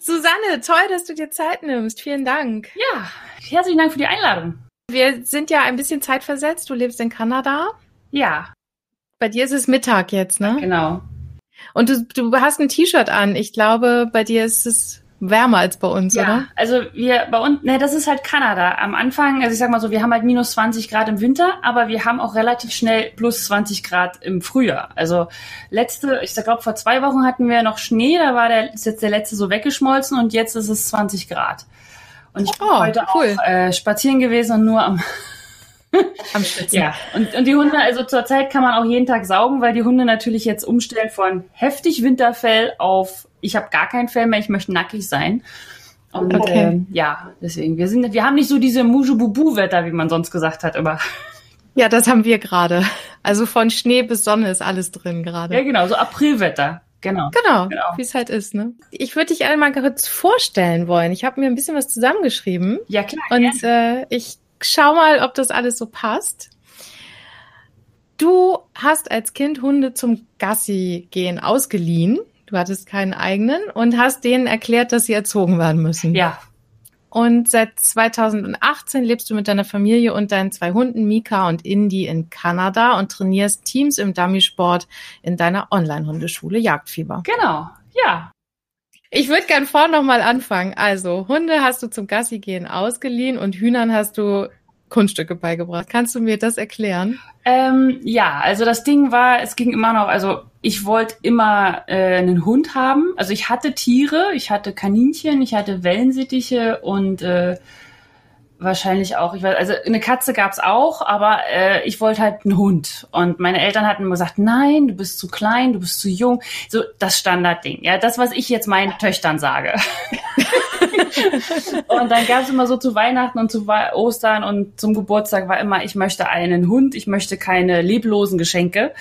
Susanne, toll, dass du dir Zeit nimmst. Vielen Dank. Ja, herzlichen Dank für die Einladung. Wir sind ja ein bisschen zeitversetzt. Du lebst in Kanada. Ja. Bei dir ist es Mittag jetzt, ne? Genau. Und du, du hast ein T-Shirt an. Ich glaube, bei dir ist es wärmer als bei uns, ja, oder? Also wir bei uns, ne, das ist halt Kanada. Am Anfang, also ich sag mal so, wir haben halt minus 20 Grad im Winter, aber wir haben auch relativ schnell plus 20 Grad im Frühjahr. Also letzte, ich glaube vor zwei Wochen hatten wir noch Schnee, da war der ist jetzt der letzte so weggeschmolzen und jetzt ist es 20 Grad. Und ich bin Oh, heute cool. auch äh, spazieren gewesen und nur am Am Schwitzen. Ja, und, und die Hunde, also zurzeit kann man auch jeden Tag saugen, weil die Hunde natürlich jetzt umstellen von heftig Winterfell auf ich habe gar kein Fell mehr, ich möchte nackig sein. Und Okay. ähm, ja, deswegen, wir sind, wir haben nicht so diese Mujububu-Wetter, wie man sonst gesagt hat, aber Ja, das haben wir gerade. Also von Schnee bis Sonne ist alles drin gerade. ja genau, so Aprilwetter. Genau. Genau, Genau. wie es halt ist, ne? Ich würde dich einmal kurz vorstellen wollen. Ich habe mir ein bisschen was zusammengeschrieben Ja, klar. und äh, ich schau mal, ob das alles so passt. Du hast als Kind Hunde zum Gassi gehen ausgeliehen. Du hattest keinen eigenen und hast denen erklärt, dass sie erzogen werden müssen. ja, Und seit 2018 lebst du mit deiner Familie und deinen zwei Hunden Mika und Indy in Kanada und trainierst Teams im Dummy-Sport in deiner Online-Hundeschule Jagdfieber. genau. Ja. Ich würde gern vorne nochmal anfangen. Also, Hunde hast du zum Gassi gehen ausgeliehen und Hühnern hast du Kunststücke beigebracht. Kannst du mir das erklären? Ähm, ja, also das Ding war, es ging immer noch, also ich wollte immer äh, einen Hund haben. Also ich hatte Tiere, ich hatte Kaninchen, ich hatte Wellensittiche und äh, wahrscheinlich auch, ich weiß, also eine Katze gab's auch, aber äh, ich wollte halt einen Hund. Und meine Eltern hatten immer gesagt, nein, du bist zu klein, du bist zu jung. So das Standardding, ja, das, was ich jetzt meinen Töchtern sage. und dann gab's immer so zu Weihnachten und zu Ostern und zum Geburtstag war immer, ich möchte einen Hund, ich möchte keine leblosen Geschenke.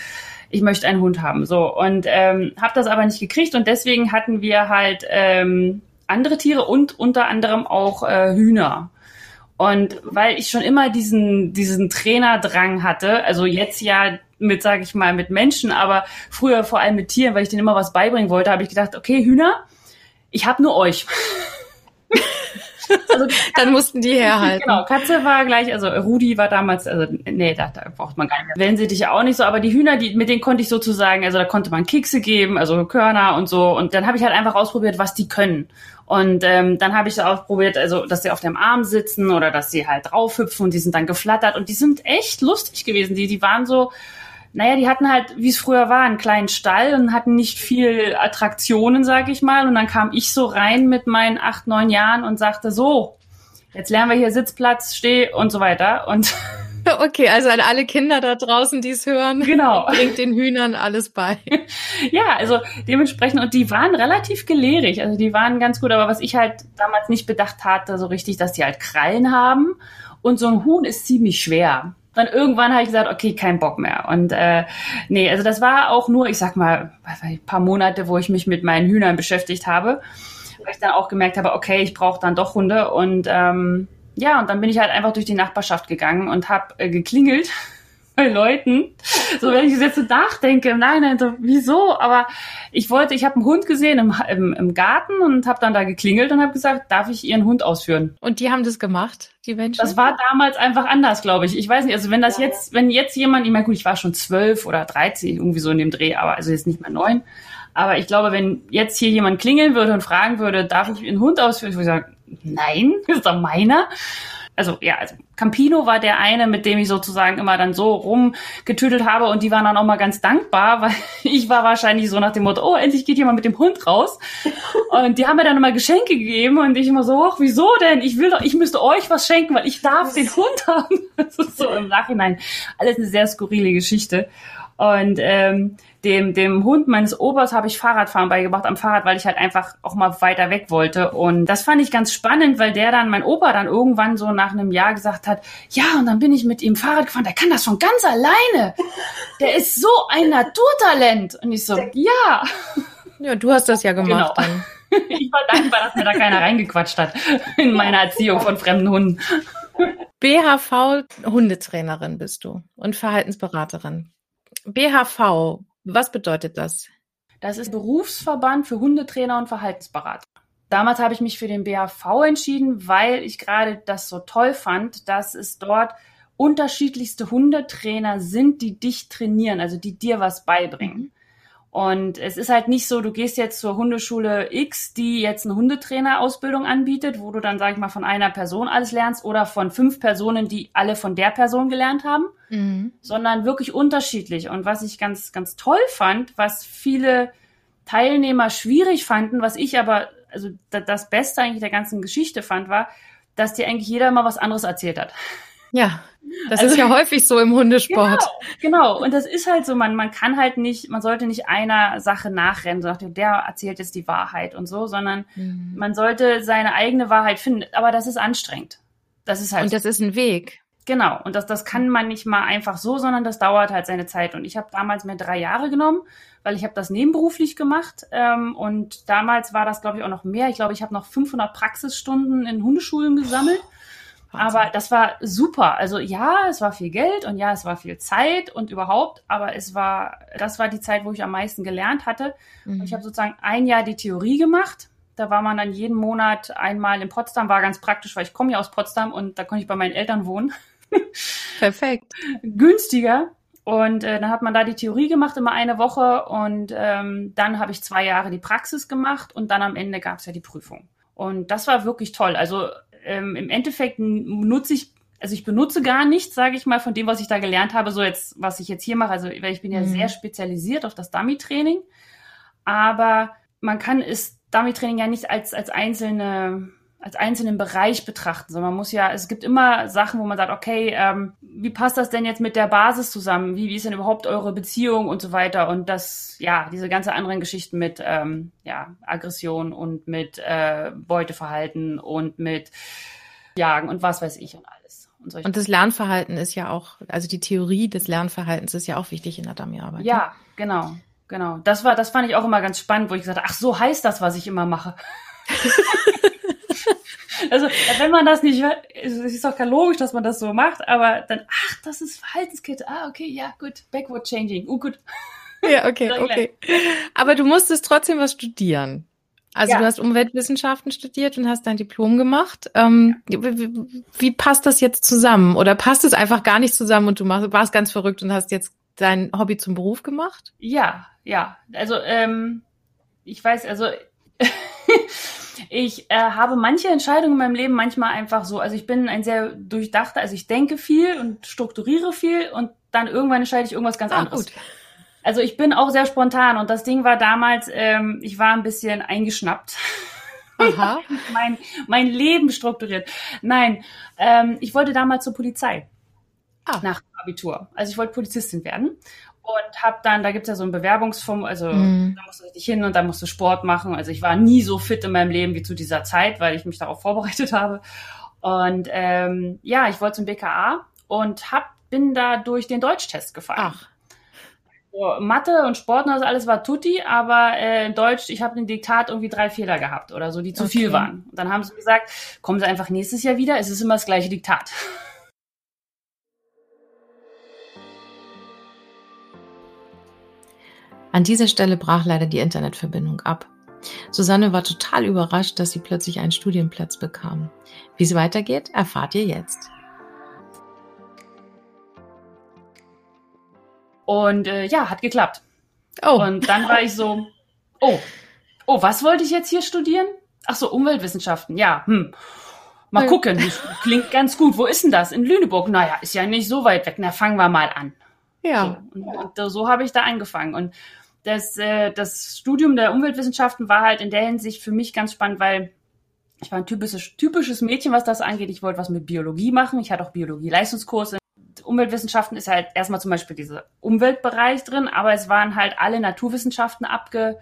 Ich möchte einen Hund haben. So. Und ähm, habe das aber nicht gekriegt und deswegen hatten wir halt ähm, andere Tiere und unter anderem auch äh, Hühner. Und weil ich schon immer diesen, diesen Trainerdrang hatte, also jetzt ja mit, sage ich mal, mit Menschen, aber früher vor allem mit Tieren, weil ich denen immer was beibringen wollte, habe ich gedacht, okay, Hühner, ich habe nur euch. also Dann mussten die herhalten. Genau, Katze war gleich, also Rudi war damals, also nee, da, da braucht man gar nicht mehr. Wellensittiche auch nicht so, aber die Hühner, die, mit denen konnte ich sozusagen, also da konnte man Kekse geben, also Körner und so. Und dann habe ich halt einfach ausprobiert, was die können. Und ähm, dann habe ich ausprobiert, also dass sie auf dem Arm sitzen oder dass sie halt draufhüpfen und die sind dann geflattert und die sind echt lustig gewesen. Die, die waren so, naja, die hatten halt, wie es früher war, einen kleinen Stall und hatten nicht viel Attraktionen, sag ich mal. Und dann kam ich so rein mit meinen acht, neun Jahren und sagte so, jetzt lernen wir hier Sitzplatz, Steh und so weiter. Und Okay, also an alle Kinder da draußen, die es hören, genau. bringt den Hühnern alles bei. Ja, also dementsprechend, und die waren relativ gelehrig, also die waren ganz gut, aber was ich halt damals nicht bedacht hatte, so richtig, dass die halt Krallen haben und so ein Huhn ist ziemlich schwer. Dann irgendwann habe ich gesagt, okay, kein Bock mehr. Und äh, nee, also das war auch nur, ich sag mal, ein paar Monate, wo ich mich mit meinen Hühnern beschäftigt habe, weil ich dann auch gemerkt habe, okay, ich brauche dann doch Hunde. Und ähm, ja, und dann bin ich halt einfach durch die Nachbarschaft gegangen und habe äh, geklingelt bei Leuten. So, wenn ich jetzt so nachdenke, nein, nein, so, wieso? Aber ich wollte, ich habe einen Hund gesehen im, im, im Garten und habe dann da geklingelt und habe gesagt, darf ich Ihren Hund ausführen? Und die haben das gemacht, die Menschen? Das war damals einfach anders, glaube ich. Ich weiß nicht, also wenn das jetzt, wenn jetzt jemand, ich meine, gut, ich war schon zwölf oder dreizehn, irgendwie so in dem Dreh, aber also jetzt nicht mehr neun. Aber ich glaube, wenn jetzt hier jemand klingeln würde und fragen würde, darf ich Ihren Hund ausführen? Ich würde sagen, nein, ist doch meiner. Also ja, also Campino war der eine, mit dem ich sozusagen immer dann so rumgetüdelt habe und die waren dann auch mal ganz dankbar, weil ich war wahrscheinlich so nach dem Motto, oh, endlich geht jemand mit dem Hund raus. Und die haben mir dann immer Geschenke gegeben und ich immer so, ach, wieso denn? Ich will doch, ich müsste euch was schenken, weil ich darf den Hund haben. Das ist so im Nachhinein alles eine sehr skurrile Geschichte. Und ähm, dem, dem Hund meines Obers habe ich Fahrradfahren beigebracht am Fahrrad, weil ich halt einfach auch mal weiter weg wollte. Und das fand ich ganz spannend, weil der dann, mein Opa dann irgendwann so nach einem Jahr gesagt hat, ja, und dann bin ich mit ihm Fahrrad gefahren, der kann das schon ganz alleine. Der ist so ein Naturtalent. Und ich so, ja. Ja, du hast das ja gemacht genau. dann. Ich war dankbar, dass mir da keiner reingequatscht hat in meiner Erziehung von fremden Hunden. BHV Hundetrainerin bist du und Verhaltensberaterin. BHV, was bedeutet das? Das ist Berufsverband für Hundetrainer und Verhaltensberater. Damals habe ich mich für den BHV entschieden, weil ich gerade das so toll fand, dass es dort unterschiedlichste Hundetrainer sind, die dich trainieren, also die dir was beibringen. Und es ist halt nicht so, du gehst jetzt zur Hundeschule X, die jetzt eine Hundetrainerausbildung anbietet, wo du dann, sag ich mal, von einer Person alles lernst oder von fünf Personen, die alle von der Person gelernt haben, mhm. sondern wirklich unterschiedlich. Und was ich ganz, ganz toll fand, was viele Teilnehmer schwierig fanden, was ich aber, also das Beste eigentlich der ganzen Geschichte fand, war, dass dir eigentlich jeder mal was anderes erzählt hat. Ja, das also, ist ja häufig so im Hundesport. Genau, genau, und das ist halt so, man, man kann halt nicht, man sollte nicht einer Sache nachrennen, so der erzählt jetzt die Wahrheit und so, sondern mhm. man sollte seine eigene Wahrheit finden. Aber das ist anstrengend. Das ist halt. Und das ist ein Weg. Genau, und das, das kann man nicht mal einfach so, sondern das dauert halt seine Zeit. Und ich habe damals mir drei Jahre genommen, weil ich habe das nebenberuflich gemacht. Ähm, und damals war das, glaube ich, auch noch mehr. Ich glaube, ich habe noch 500 Praxisstunden in Hundeschulen gesammelt. Aber das war super. Also ja, es war viel Geld und ja, es war viel Zeit und überhaupt, aber es war, das war die Zeit, wo ich am meisten gelernt hatte. Mhm. Und ich habe sozusagen ein Jahr die Theorie gemacht. Da war man dann jeden Monat einmal in Potsdam, war ganz praktisch, weil ich komme ja aus Potsdam und da konnte ich bei meinen Eltern wohnen. Perfekt. Günstiger. Und äh, dann hat man da die Theorie gemacht, immer eine Woche. Und ähm, dann habe ich zwei Jahre die Praxis gemacht und dann am Ende gab es ja die Prüfung. Und das war wirklich toll. Also ähm, im Endeffekt nutze ich, also ich benutze gar nichts, sage ich mal, von dem, was ich da gelernt habe, so jetzt, was ich jetzt hier mache. Also ich bin ja mhm. sehr spezialisiert auf das Dummy-Training, aber man kann es Dummy-Training ja nicht als, als einzelne als einzelnen Bereich betrachten, sondern man muss ja, es gibt immer Sachen, wo man sagt, okay, ähm, wie passt das denn jetzt mit der Basis zusammen? Wie, wie ist denn überhaupt eure Beziehung und so weiter? Und das, ja, diese ganze anderen Geschichten mit ähm, ja, Aggression und mit äh, Beuteverhalten und mit Jagen und was weiß ich und alles. Und, und das Lernverhalten ist ja auch, also die Theorie des Lernverhaltens ist ja auch wichtig in der Dummy-Arbeit. Ja, ne? genau, genau. Das war, das fand ich auch immer ganz spannend, wo ich gesagt habe, ach, so heißt das, was ich immer mache. Also, wenn man das nicht, es ist doch gar logisch, dass man das so macht, aber dann, ach, das ist Verhaltenskette. Ah, okay, ja, gut. Backward changing. Oh, gut. Ja, okay, okay. Aber du musstest trotzdem was studieren. Also ja. du hast Umweltwissenschaften studiert und hast dein Diplom gemacht. Ähm, wie, wie, passt das jetzt zusammen? Oder passt es einfach gar nicht zusammen und du machst, warst ganz verrückt und hast jetzt dein Hobby zum Beruf gemacht? Ja, ja. Also ähm, ich weiß, also ich äh, habe manche Entscheidungen in meinem Leben manchmal einfach so, also ich bin ein sehr durchdachter, also ich denke viel und strukturiere viel und dann irgendwann entscheide ich irgendwas ganz ah, anderes. Gut. Also ich bin auch sehr spontan und das Ding war damals, ähm, ich war ein bisschen eingeschnappt. Aha. mein, mein Leben strukturiert. Nein, ähm, ich wollte damals zur Polizei. Ah. Nach Abitur. Also ich wollte Polizistin werden und habe dann, da gibt's ja so ein Bewerbungsform, also mhm. da musst du richtig hin und da musst du Sport machen. Also ich war nie so fit in meinem Leben wie zu dieser Zeit, weil ich mich darauf vorbereitet habe. Und ähm, ja, ich wollte zum BKA und hab, bin da durch den Deutschtest gefallen. Ach. So, Mathe und Sport und das alles war tutti, aber äh, in Deutsch, ich habe den Diktat irgendwie drei Fehler gehabt oder so, die zu okay. viel waren. Und dann haben sie gesagt, kommen Sie einfach nächstes Jahr wieder, es ist immer das gleiche Diktat. An dieser Stelle brach leider die Internetverbindung ab. Susanne war total überrascht, dass sie plötzlich einen Studienplatz bekam. Wie es weitergeht, erfahrt ihr jetzt. Und äh, ja, hat geklappt. Oh. Und dann war ich so, oh, oh, was wollte ich jetzt hier studieren? Ach so, Umweltwissenschaften, ja, hm. mal gucken. Klingt ganz gut. Wo ist denn das? In Lüneburg. Naja, ist ja nicht so weit weg. Na, fangen wir mal an. Ja. So, und, und so habe ich da angefangen. Und das, äh, das Studium der Umweltwissenschaften war halt in der Hinsicht für mich ganz spannend, weil ich war ein typisches, typisches Mädchen, was das angeht. Ich wollte was mit Biologie machen. Ich hatte auch Biologie-Leistungskurse. Umweltwissenschaften ist halt erstmal zum Beispiel dieser Umweltbereich drin, aber es waren halt alle Naturwissenschaften abge,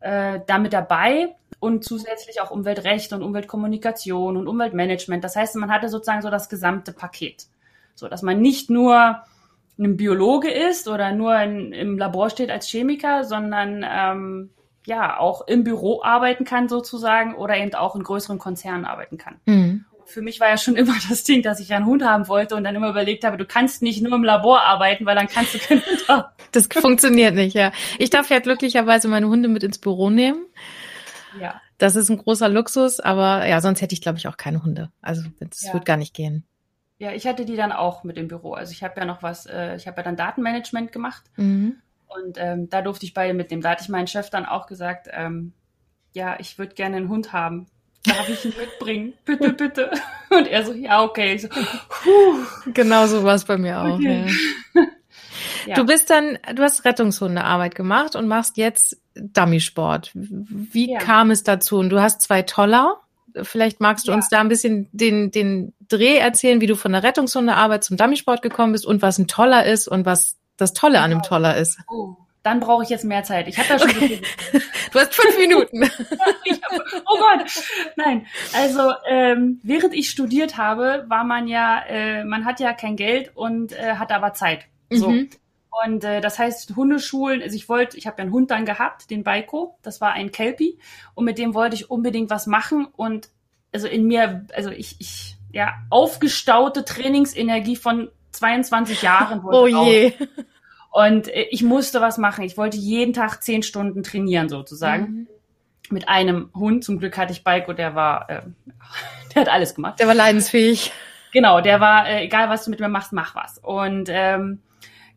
äh, damit dabei und zusätzlich auch Umweltrecht und Umweltkommunikation und Umweltmanagement. Das heißt, man hatte sozusagen so das gesamte Paket. So, dass man nicht nur ein Biologe ist oder nur in, im Labor steht als Chemiker, sondern ähm, ja auch im Büro arbeiten kann sozusagen oder eben auch in größeren Konzernen arbeiten kann. Mhm. Für mich war ja schon immer das Ding, dass ich einen Hund haben wollte und dann immer überlegt habe, du kannst nicht nur im Labor arbeiten, weil dann kannst du keinen Hund haben. Das funktioniert nicht, ja. Ich darf ja glücklicherweise meine Hunde mit ins Büro nehmen. Ja. Das ist ein großer Luxus, aber ja, sonst hätte ich, glaube ich, auch keine Hunde. Also das ja. wird gar nicht gehen. Ja, ich hatte die dann auch mit im Büro. Also ich habe ja noch was, äh, ich habe ja dann Datenmanagement gemacht. Mhm. Und ähm, da durfte ich bei mit dem, da hatte ich meinen Chef dann auch gesagt, ähm, ja, ich würde gerne einen Hund haben. Darf ich ihn mitbringen? Bitte, bitte. Und er so, ja, okay. Ich so, puh. Genau so war es bei mir auch. Okay. Ja. ja. Du bist dann, du hast Rettungshundearbeit gemacht und machst jetzt Dummysport. Wie ja. kam es dazu? Und du hast zwei Toller. Vielleicht magst du uns da ein bisschen den, den Dreh erzählen, wie du von der Rettungshundearbeit zum Dummysport gekommen bist und was ein Toller ist und was das Tolle an dem genau. Toller ist. Oh, dann brauche ich jetzt mehr Zeit. Ich habe da schon okay. so Du hast fünf Minuten. hab, oh Gott. Nein, also ähm, während ich studiert habe, war man ja, äh, man hat ja kein Geld und äh, hat aber Zeit. So. Mhm. Und äh, das heißt, Hundeschulen, also ich wollte, ich habe ja einen Hund dann gehabt, den Baiko, das war ein Kelpie und mit dem wollte ich unbedingt was machen und also in mir, also ich, ich ja, aufgestaute Trainingsenergie von 22 Jahren wurde Oh je. Raus. Und äh, ich musste was machen. Ich wollte jeden Tag zehn Stunden trainieren sozusagen. Mhm. Mit einem Hund. Zum Glück hatte ich Baiko, der war, äh, der hat alles gemacht. Der war leidensfähig. Genau, der war, äh, egal was du mit mir machst, mach was. Und ähm,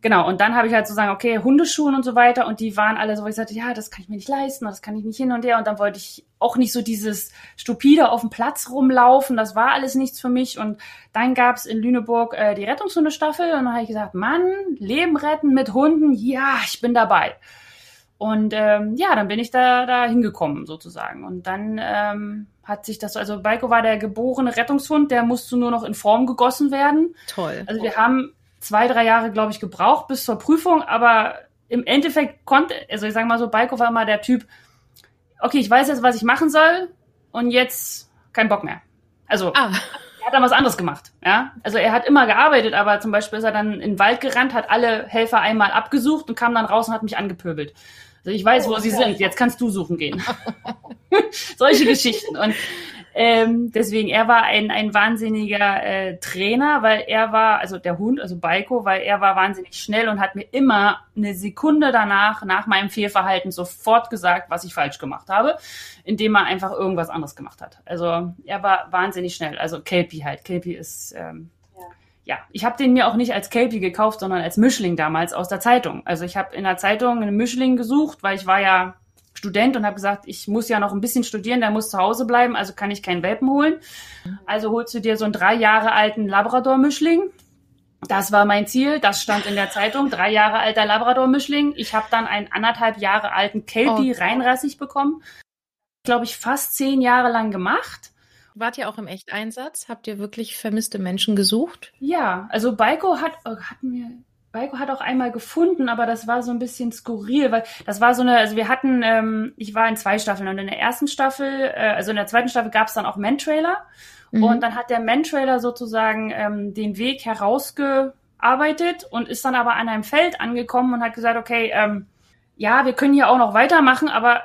Genau, und dann habe ich halt so sagen, okay, Hundeschuhen und so weiter und die waren alle so, wo ich sagte, ja, das kann ich mir nicht leisten, das kann ich nicht hin und her und dann wollte ich auch nicht so dieses stupide auf dem Platz rumlaufen, das war alles nichts für mich und dann gab's in Lüneburg äh, die Rettungshundestaffel und dann habe ich gesagt, Mann, Leben retten mit Hunden, ja, ich bin dabei. Und ähm, ja, dann bin ich da, da hingekommen sozusagen. Und dann ähm, hat sich das, also Baiko war der geborene Rettungshund, der musste nur noch in Form gegossen werden. Toll. Also wir haben zwei, drei Jahre, glaube ich, gebraucht bis zur Prüfung, aber im Endeffekt konnte, also ich sage mal so, Balko war immer der Typ, okay, ich weiß jetzt, was ich machen soll und jetzt kein Bock mehr. Also ah. er hat dann was anderes gemacht, ja. Also er hat immer gearbeitet, aber zum Beispiel ist er dann in den Wald gerannt, hat alle Helfer einmal abgesucht und kam dann raus und hat mich angepöbelt. Also ich weiß, wo oh, sie sind. Jetzt kannst du suchen gehen. Solche Geschichten. Und ähm, deswegen, er war ein, ein wahnsinniger äh, Trainer, weil er war, also der Hund, also Baiko, weil er war wahnsinnig schnell und hat mir immer eine Sekunde danach, nach meinem Fehlverhalten, sofort gesagt, was ich falsch gemacht habe, indem er einfach irgendwas anderes gemacht hat. Also er war wahnsinnig schnell. Also Kelpie halt. Kelpie ist ähm, ja, ich habe den mir auch nicht als Kelpie gekauft, sondern als Mischling damals aus der Zeitung. Also ich habe in der Zeitung einen Mischling gesucht, weil ich war ja Student und habe gesagt, ich muss ja noch ein bisschen studieren, der muss zu Hause bleiben, also kann ich keinen Welpen holen. Also holst du dir so einen drei Jahre alten Labrador-Mischling. Das war mein Ziel, das stand in der Zeitung, drei Jahre alter Labrador-Mischling. Ich habe dann einen anderthalb Jahre alten Kelpie oh. reinrassig bekommen. Glaube ich, fast zehn Jahre lang gemacht. Wart ihr auch im Echteinsatz? Habt ihr wirklich vermisste Menschen gesucht? Ja, also Baiko hat, oh, hatten wir, Baiko hat auch einmal gefunden, aber das war so ein bisschen skurril, weil das war so eine, also wir hatten, ähm, ich war in zwei Staffeln und in der ersten Staffel, äh, also in der zweiten Staffel gab es dann auch Men-Trailer mhm. und dann hat der Men-Trailer sozusagen ähm, den Weg herausgearbeitet und ist dann aber an einem Feld angekommen und hat gesagt, okay, ähm, ja, wir können hier auch noch weitermachen, aber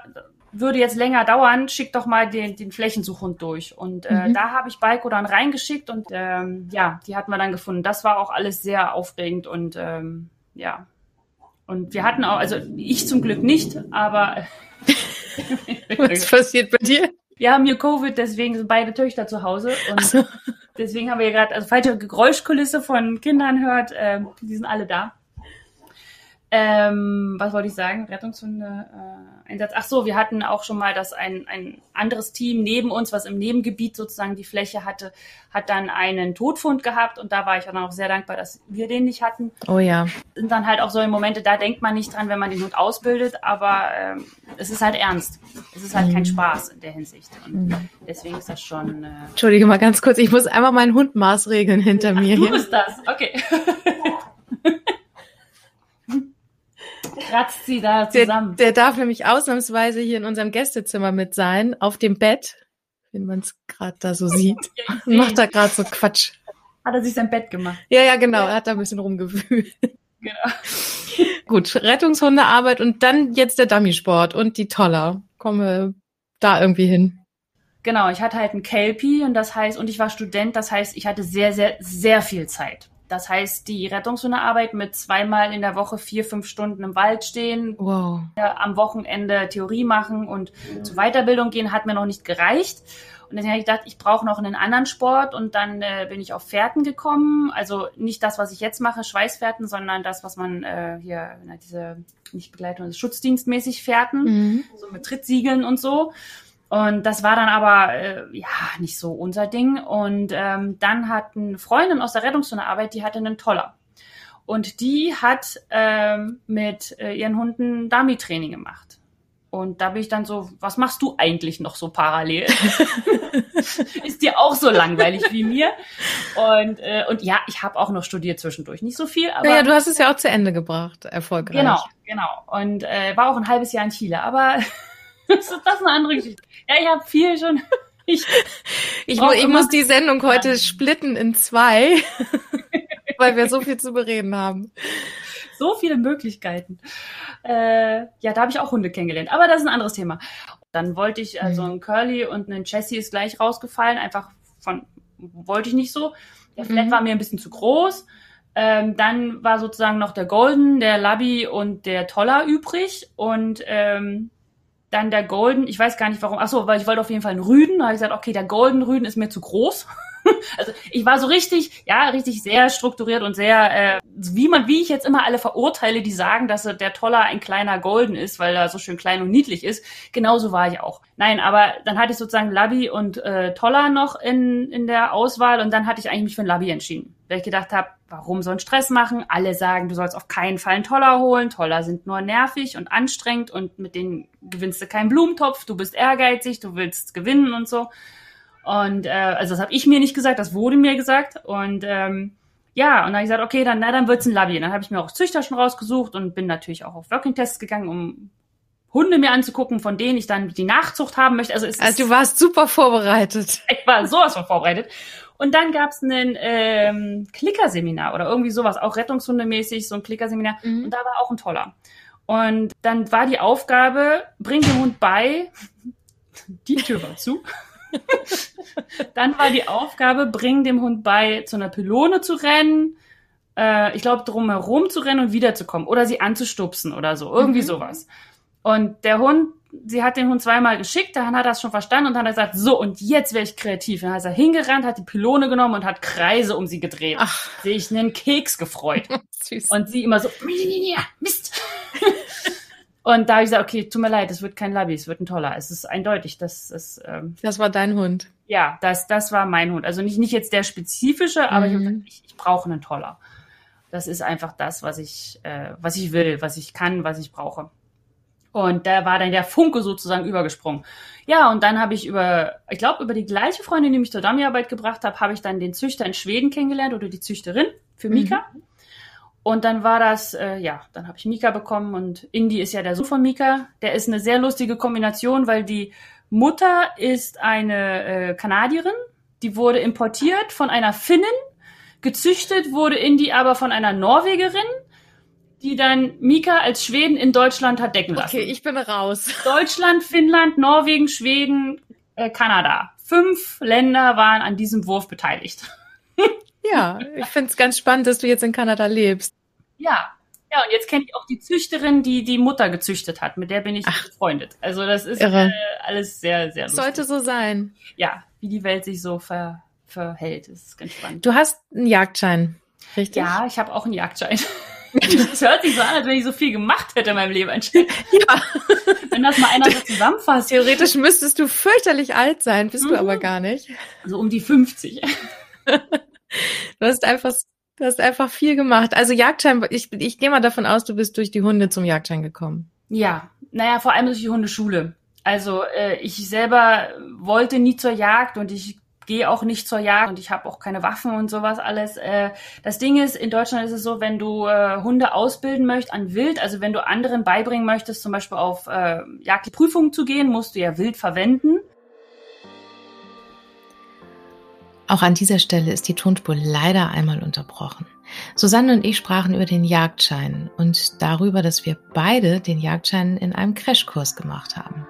würde jetzt länger dauern, schick doch mal den, den Flächensuchhund durch. Und äh, mhm. da habe ich Baiko dann reingeschickt und ähm, ja, die hatten wir dann gefunden. Das war auch alles sehr aufregend und ähm, ja. Und wir hatten auch, also ich zum Glück nicht, aber was passiert bei dir? Wir haben hier Covid, deswegen sind beide Töchter zu Hause und so. deswegen haben wir gerade, also falls ihr Geräuschkulisse von Kindern hört, äh, die sind alle da. Ähm, was wollte ich sagen? Rettungshunde äh, Einsatz. Ach so, wir hatten auch schon mal, dass ein, ein anderes Team neben uns, was im Nebengebiet sozusagen die Fläche hatte, hat dann einen Todfund gehabt und da war ich dann auch sehr dankbar, dass wir den nicht hatten. Oh ja. Sind dann halt auch so Momente, da denkt man nicht dran, wenn man den Hund ausbildet, aber ähm, es ist halt ernst. Es ist halt mhm. kein Spaß in der Hinsicht. Und mhm. deswegen ist das schon. Äh Entschuldige mal ganz kurz, ich muss einfach meinen Hund maßregeln hinter Ach, mir. Du bist das, okay. kratzt sie da zusammen. Der, der darf nämlich ausnahmsweise hier in unserem Gästezimmer mit sein, auf dem Bett, wenn man es gerade da so sieht. Macht da gerade so Quatsch. Hat er sich sein Bett gemacht? Ja, ja, genau. Er hat da ein bisschen rumgewühlt. Genau. Gut, Rettungshundearbeit und dann jetzt der Dummy-Sport und die Toller. Komme da irgendwie hin. Genau, ich hatte halt einen Kelpie und das heißt, und ich war Student, das heißt, ich hatte sehr, sehr, sehr viel Zeit. Das heißt, die Rettungshundearbeit mit zweimal in der Woche vier, fünf Stunden im Wald stehen, wow. am Wochenende Theorie machen und ja. zur Weiterbildung gehen, hat mir noch nicht gereicht. Und dann habe ich gedacht, ich brauche noch einen anderen Sport und dann äh, bin ich auf Fährten gekommen. Also nicht das, was ich jetzt mache, Schweißfährten, sondern das, was man äh, hier, na, diese nicht Begleitung, Schutzdienstmäßig Fährten, mhm. so mit Trittsiegeln und so. Und das war dann aber äh, ja nicht so unser Ding. Und ähm, dann hat eine Freundin aus der Rettungshundearbeit, die hatte einen Toller. Und die hat ähm, mit äh, ihren Hunden Dummy-Training gemacht. Und da bin ich dann so, was machst du eigentlich noch so parallel? ist dir auch so langweilig wie mir? Und, äh, und ja, ich habe auch noch studiert zwischendurch. Nicht so viel, aber. Naja, du hast es ja auch zu Ende gebracht, erfolgreich. Genau, genau. Und äh, war auch ein halbes Jahr in Chile. Aber das ist das eine andere Geschichte. Ja, ich habe viel schon. Ich, ich, mu ich muss die Sendung heute splitten in zwei, weil wir so viel zu bereden haben. So viele Möglichkeiten. Äh, ja, da habe ich auch Hunde kennengelernt, aber das ist ein anderes Thema. Dann wollte ich, also mhm. ein Curly und ein Jessie ist gleich rausgefallen, einfach von, wollte ich nicht so. Der Flat mhm. war mir ein bisschen zu groß. Ähm, dann war sozusagen noch der Golden, der Labby und der Toller übrig. Und ähm, dann der Golden, ich weiß gar nicht warum. Achso, weil ich wollte auf jeden Fall einen Rüden. Da habe ich gesagt, okay, der Golden Rüden ist mir zu groß. also ich war so richtig, ja, richtig sehr strukturiert und sehr, äh, wie man, wie ich jetzt immer alle verurteile, die sagen, dass der Toller ein kleiner Golden ist, weil er so schön klein und niedlich ist. Genauso war ich auch. Nein, aber dann hatte ich sozusagen Labby und äh, Toller noch in, in der Auswahl und dann hatte ich eigentlich mich für ein Labby entschieden. Weil ich gedacht habe, warum so einen Stress machen? Alle sagen, du sollst auf keinen Fall einen Toller holen. Toller sind nur nervig und anstrengend und mit denen gewinnst du keinen Blumentopf. Du bist ehrgeizig, du willst gewinnen und so. Und äh, also das habe ich mir nicht gesagt, das wurde mir gesagt. Und ähm, ja, und dann habe ich gesagt, okay, dann, na, dann wird's ein Labby. Dann habe ich mir auch Züchter schon rausgesucht und bin natürlich auch auf Working-Tests gegangen, um Hunde mir anzugucken, von denen ich dann die Nachzucht haben möchte. Also, es also du warst super vorbereitet. Ich war sowas von vorbereitet. Und dann gab's ein ähm, Klickerseminar oder irgendwie sowas, auch Rettungshundemäßig, so ein Klickerseminar. Mhm. Und da war auch ein toller. Und dann war die Aufgabe, bring dem Hund bei, die Tür war zu. Dann war die Aufgabe, bring dem Hund bei, zu einer Pylone zu rennen, äh, ich glaube, drumherum zu rennen und wiederzukommen oder sie anzustupsen oder so, irgendwie mhm. sowas. Und der Hund, sie hat den Hund zweimal geschickt, dann hat er das schon verstanden und dann hat er gesagt, so, und jetzt wäre ich kreativ. Dann ist er hingerannt, hat die Pylone genommen und hat Kreise um sie gedreht. Ach. Sehe ich einen Keks gefreut. Süß. Und sie immer so, Mist. Und da habe ich gesagt, okay, tut mir leid, es wird kein Labby, es wird ein toller. Es ist eindeutig, dass es. Ähm, das war dein Hund. Ja, das, das war mein Hund. Also nicht, nicht jetzt der spezifische, aber mhm. ich, ich, ich brauche einen toller. Das ist einfach das, was ich, äh, was ich will, was ich kann, was ich brauche. Und da war dann der Funke sozusagen übergesprungen. Ja, und dann habe ich über, ich glaube, über die gleiche Freundin, die mich zur Dummyarbeit gebracht habe, habe ich dann den Züchter in Schweden kennengelernt oder die Züchterin für Mika. Mhm. Und dann war das, äh, ja, dann habe ich Mika bekommen und Indy ist ja der Sohn von Mika. Der ist eine sehr lustige Kombination, weil die Mutter ist eine äh, Kanadierin, die wurde importiert von einer Finnin, gezüchtet wurde Indy aber von einer Norwegerin, die dann Mika als Schweden in Deutschland hat decken lassen. Okay, ich bin raus. Deutschland, Finnland, Norwegen, Schweden, äh, Kanada. Fünf Länder waren an diesem Wurf beteiligt. Ja, ich finde es ganz spannend, dass du jetzt in Kanada lebst. Ja, ja, und jetzt kenne ich auch die Züchterin, die die Mutter gezüchtet hat. Mit der bin ich Ach, befreundet. Also das ist äh, alles sehr, sehr lustig. Sollte so sein. Ja, wie die Welt sich so ver, verhält, ist ganz spannend. Du hast einen Jagdschein, richtig? Ja, ich habe auch einen Jagdschein. Das hört sich so an, als wenn ich so viel gemacht hätte in meinem Leben. Ja. Wenn das mal einer so zusammenfasst. Theoretisch müsstest du fürchterlich alt sein, bist mhm. du aber gar nicht. So um die 50. Du hast einfach, du hast einfach viel gemacht. Also Jagdschein, ich, ich gehe mal davon aus, du bist durch die Hunde zum Jagdschein gekommen. Ja, naja, vor allem durch die Hundeschule. Also äh, ich selber wollte nie zur Jagd und ich gehe auch nicht zur Jagd und ich habe auch keine Waffen und sowas alles. Äh, das Ding ist, in Deutschland ist es so, wenn du äh, Hunde ausbilden möchtest an Wild, also wenn du anderen beibringen möchtest, zum Beispiel auf äh, Jagdprüfungen zu gehen, musst du ja Wild verwenden. Auch an dieser Stelle ist die Tonspur leider einmal unterbrochen. Susanne und ich sprachen über den Jagdschein und darüber, dass wir beide den Jagdschein in einem Crashkurs gemacht haben.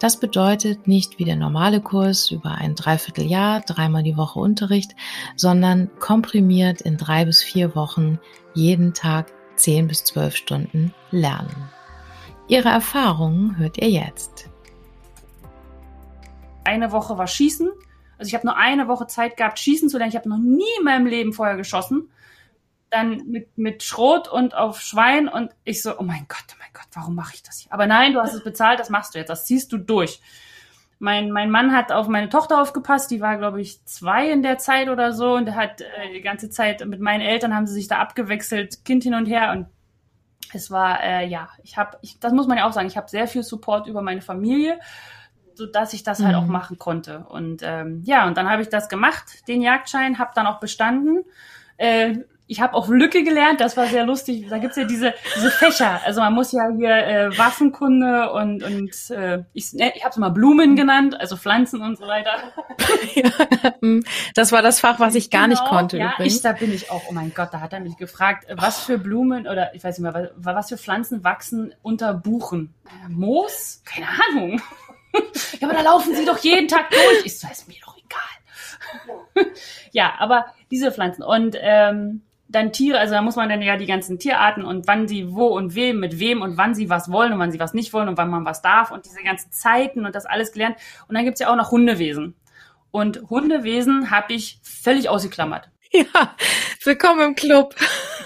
Das bedeutet nicht wie der normale Kurs über ein Dreivierteljahr, dreimal die Woche Unterricht, sondern komprimiert in drei bis vier Wochen jeden Tag zehn bis zwölf Stunden lernen. Ihre Erfahrungen hört ihr jetzt. Eine Woche war Schießen. Also ich habe nur eine Woche Zeit gehabt, Schießen zu lernen. Ich habe noch nie in meinem Leben vorher geschossen dann mit, mit Schrot und auf Schwein und ich so, oh mein Gott, oh mein Gott, warum mache ich das hier? Aber nein, du hast es bezahlt, das machst du jetzt, das ziehst du durch. Mein, mein Mann hat auf meine Tochter aufgepasst, die war, glaube ich, zwei in der Zeit oder so und er hat äh, die ganze Zeit mit meinen Eltern haben sie sich da abgewechselt, Kind hin und her und es war, äh, ja, ich habe, ich, das muss man ja auch sagen, ich habe sehr viel Support über meine Familie, so dass ich das mhm. halt auch mhm. machen konnte. Und ähm, ja, und dann habe ich das gemacht, den Jagdschein, habe dann auch bestanden. Äh, ich habe auf Lücke gelernt, das war sehr lustig. Da gibt's ja diese, diese Fächer. Also man muss ja hier äh, Waffenkunde und, und äh, ich, ne, ich habe es mal Blumen genannt, also Pflanzen und so weiter. ja, das war das Fach, was ich gar genau, nicht konnte. Ja, übrigens. ich, da bin ich auch, oh mein Gott, da hat er mich gefragt, was für Blumen oder ich weiß nicht mehr, was, was für Pflanzen wachsen unter Buchen? Äh, Moos? Keine Ahnung. ja, aber da laufen sie doch jeden Tag durch. Ist mir doch egal. ja, aber diese Pflanzen. Und ähm, dann Tiere, also da muss man dann ja die ganzen Tierarten und wann sie wo und wem, mit wem und wann sie was wollen und wann sie was nicht wollen und wann man was darf und diese ganzen Zeiten und das alles gelernt. Und dann gibt's ja auch noch Hundewesen. Und Hundewesen habe ich völlig ausgeklammert. Ja, willkommen im Club.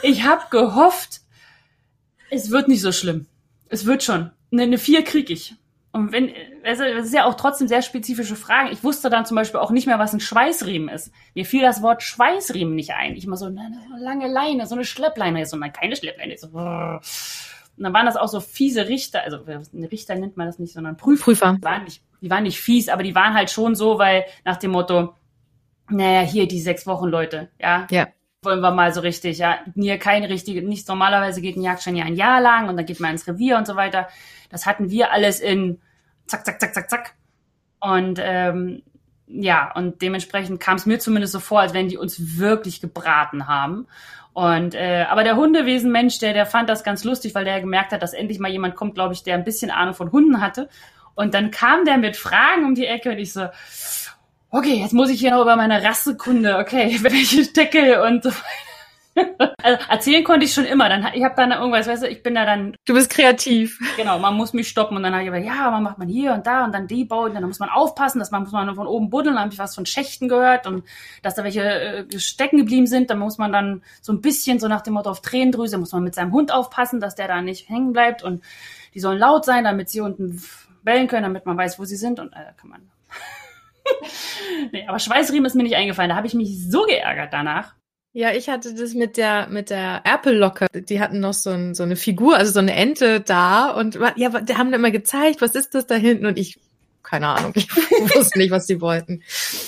Ich habe gehofft, es wird nicht so schlimm. Es wird schon. Eine, eine vier krieg ich. Und wenn, also das ist ja auch trotzdem sehr spezifische Fragen. Ich wusste dann zum Beispiel auch nicht mehr, was ein Schweißriemen ist. Mir fiel das Wort Schweißriemen nicht ein. Ich immer so, eine, eine lange Leine, so eine Schleppleine ist und dann keine Schleppleine. So, und dann waren das auch so fiese Richter, also Richter nennt man das nicht, sondern Prüfer. Prüfer. Die waren nicht, die waren nicht fies, aber die waren halt schon so, weil nach dem Motto, naja, hier die sechs Wochen Leute, ja. Ja wollen wir mal so richtig, ja, hier keine richtige, nicht normalerweise geht ein Jagdschein ja ein Jahr lang und dann geht man ins Revier und so weiter. Das hatten wir alles in zack, zack, zack, zack, zack. Und ähm, ja, und dementsprechend kam es mir zumindest so vor, als wenn die uns wirklich gebraten haben. Und äh, aber der Hundewesenmensch, der, der fand das ganz lustig, weil der gemerkt hat, dass endlich mal jemand kommt, glaube ich, der ein bisschen Ahnung von Hunden hatte. Und dann kam der mit Fragen um die Ecke und ich so, okay, jetzt muss ich hier noch über meine Rassekunde, okay, welche Deckel und so weiter also erzählen konnte ich schon immer. Dann, ich habe dann irgendwas, weißt du, ich bin da dann. Du bist kreativ. Genau, man muss mich stoppen und dann habe ich gesagt, ja, man macht man hier und da und dann die bauen, dann muss man aufpassen, dass man muss man von oben buddeln. Dann habe ich was von Schächten gehört und dass da welche äh, stecken geblieben sind. Dann muss man dann so ein bisschen so nach dem Motto auf Tränendrüse muss man mit seinem Hund aufpassen, dass der da nicht hängen bleibt und die sollen laut sein, damit sie unten bellen können, damit man weiß, wo sie sind und äh, kann man. nee, aber Schweißriemen ist mir nicht eingefallen. Da habe ich mich so geärgert danach. Ja, ich hatte das mit der mit der Erpellocke. Die hatten noch so, ein, so eine Figur, also so eine Ente da und ja, die haben immer gezeigt, was ist das da hinten und ich keine Ahnung, ich wusste nicht, was sie wollten.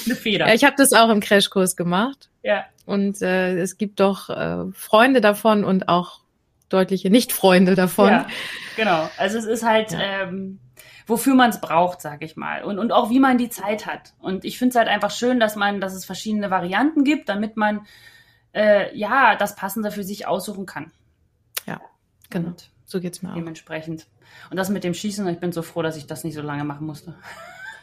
Eine Feder. Ja, ich habe das auch im Crashkurs gemacht. Ja. Und äh, es gibt doch äh, Freunde davon und auch deutliche Nicht-Freunde davon. Ja, genau. Also es ist halt ja. ähm, wofür man es braucht, sag ich mal. Und, und auch wie man die Zeit hat. Und ich finde es halt einfach schön, dass man, dass es verschiedene Varianten gibt, damit man äh, ja, das Passende für sich aussuchen kann. Ja, genau. Und so geht's mir auch. Dementsprechend. Und das mit dem Schießen, ich bin so froh, dass ich das nicht so lange machen musste.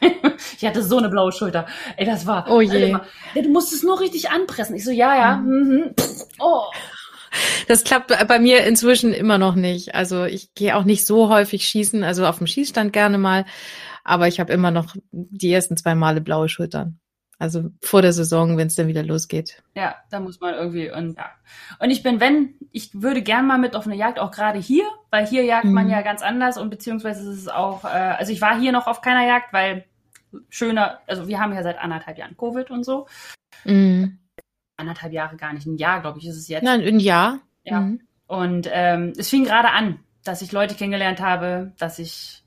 ich hatte so eine blaue Schulter. Ey, das war. Oh je. Ja, du musst es nur richtig anpressen. Ich so, ja, ja. Mhm. Mhm. Oh. Das klappt bei mir inzwischen immer noch nicht. Also ich gehe auch nicht so häufig schießen, also auf dem Schießstand gerne mal, aber ich habe immer noch die ersten zwei Male blaue Schultern. Also vor der Saison, wenn es dann wieder losgeht. Ja, da muss man irgendwie und ja. Und ich bin, wenn, ich würde gern mal mit auf eine Jagd, auch gerade hier, weil hier jagt mhm. man ja ganz anders und beziehungsweise ist es auch, äh, also ich war hier noch auf keiner Jagd, weil schöner, also wir haben ja seit anderthalb Jahren Covid und so. Mhm. Anderthalb Jahre gar nicht, ein Jahr, glaube ich, ist es jetzt. Nein, ein Jahr. Ja. Mhm. Und ähm, es fing gerade an, dass ich Leute kennengelernt habe, dass ich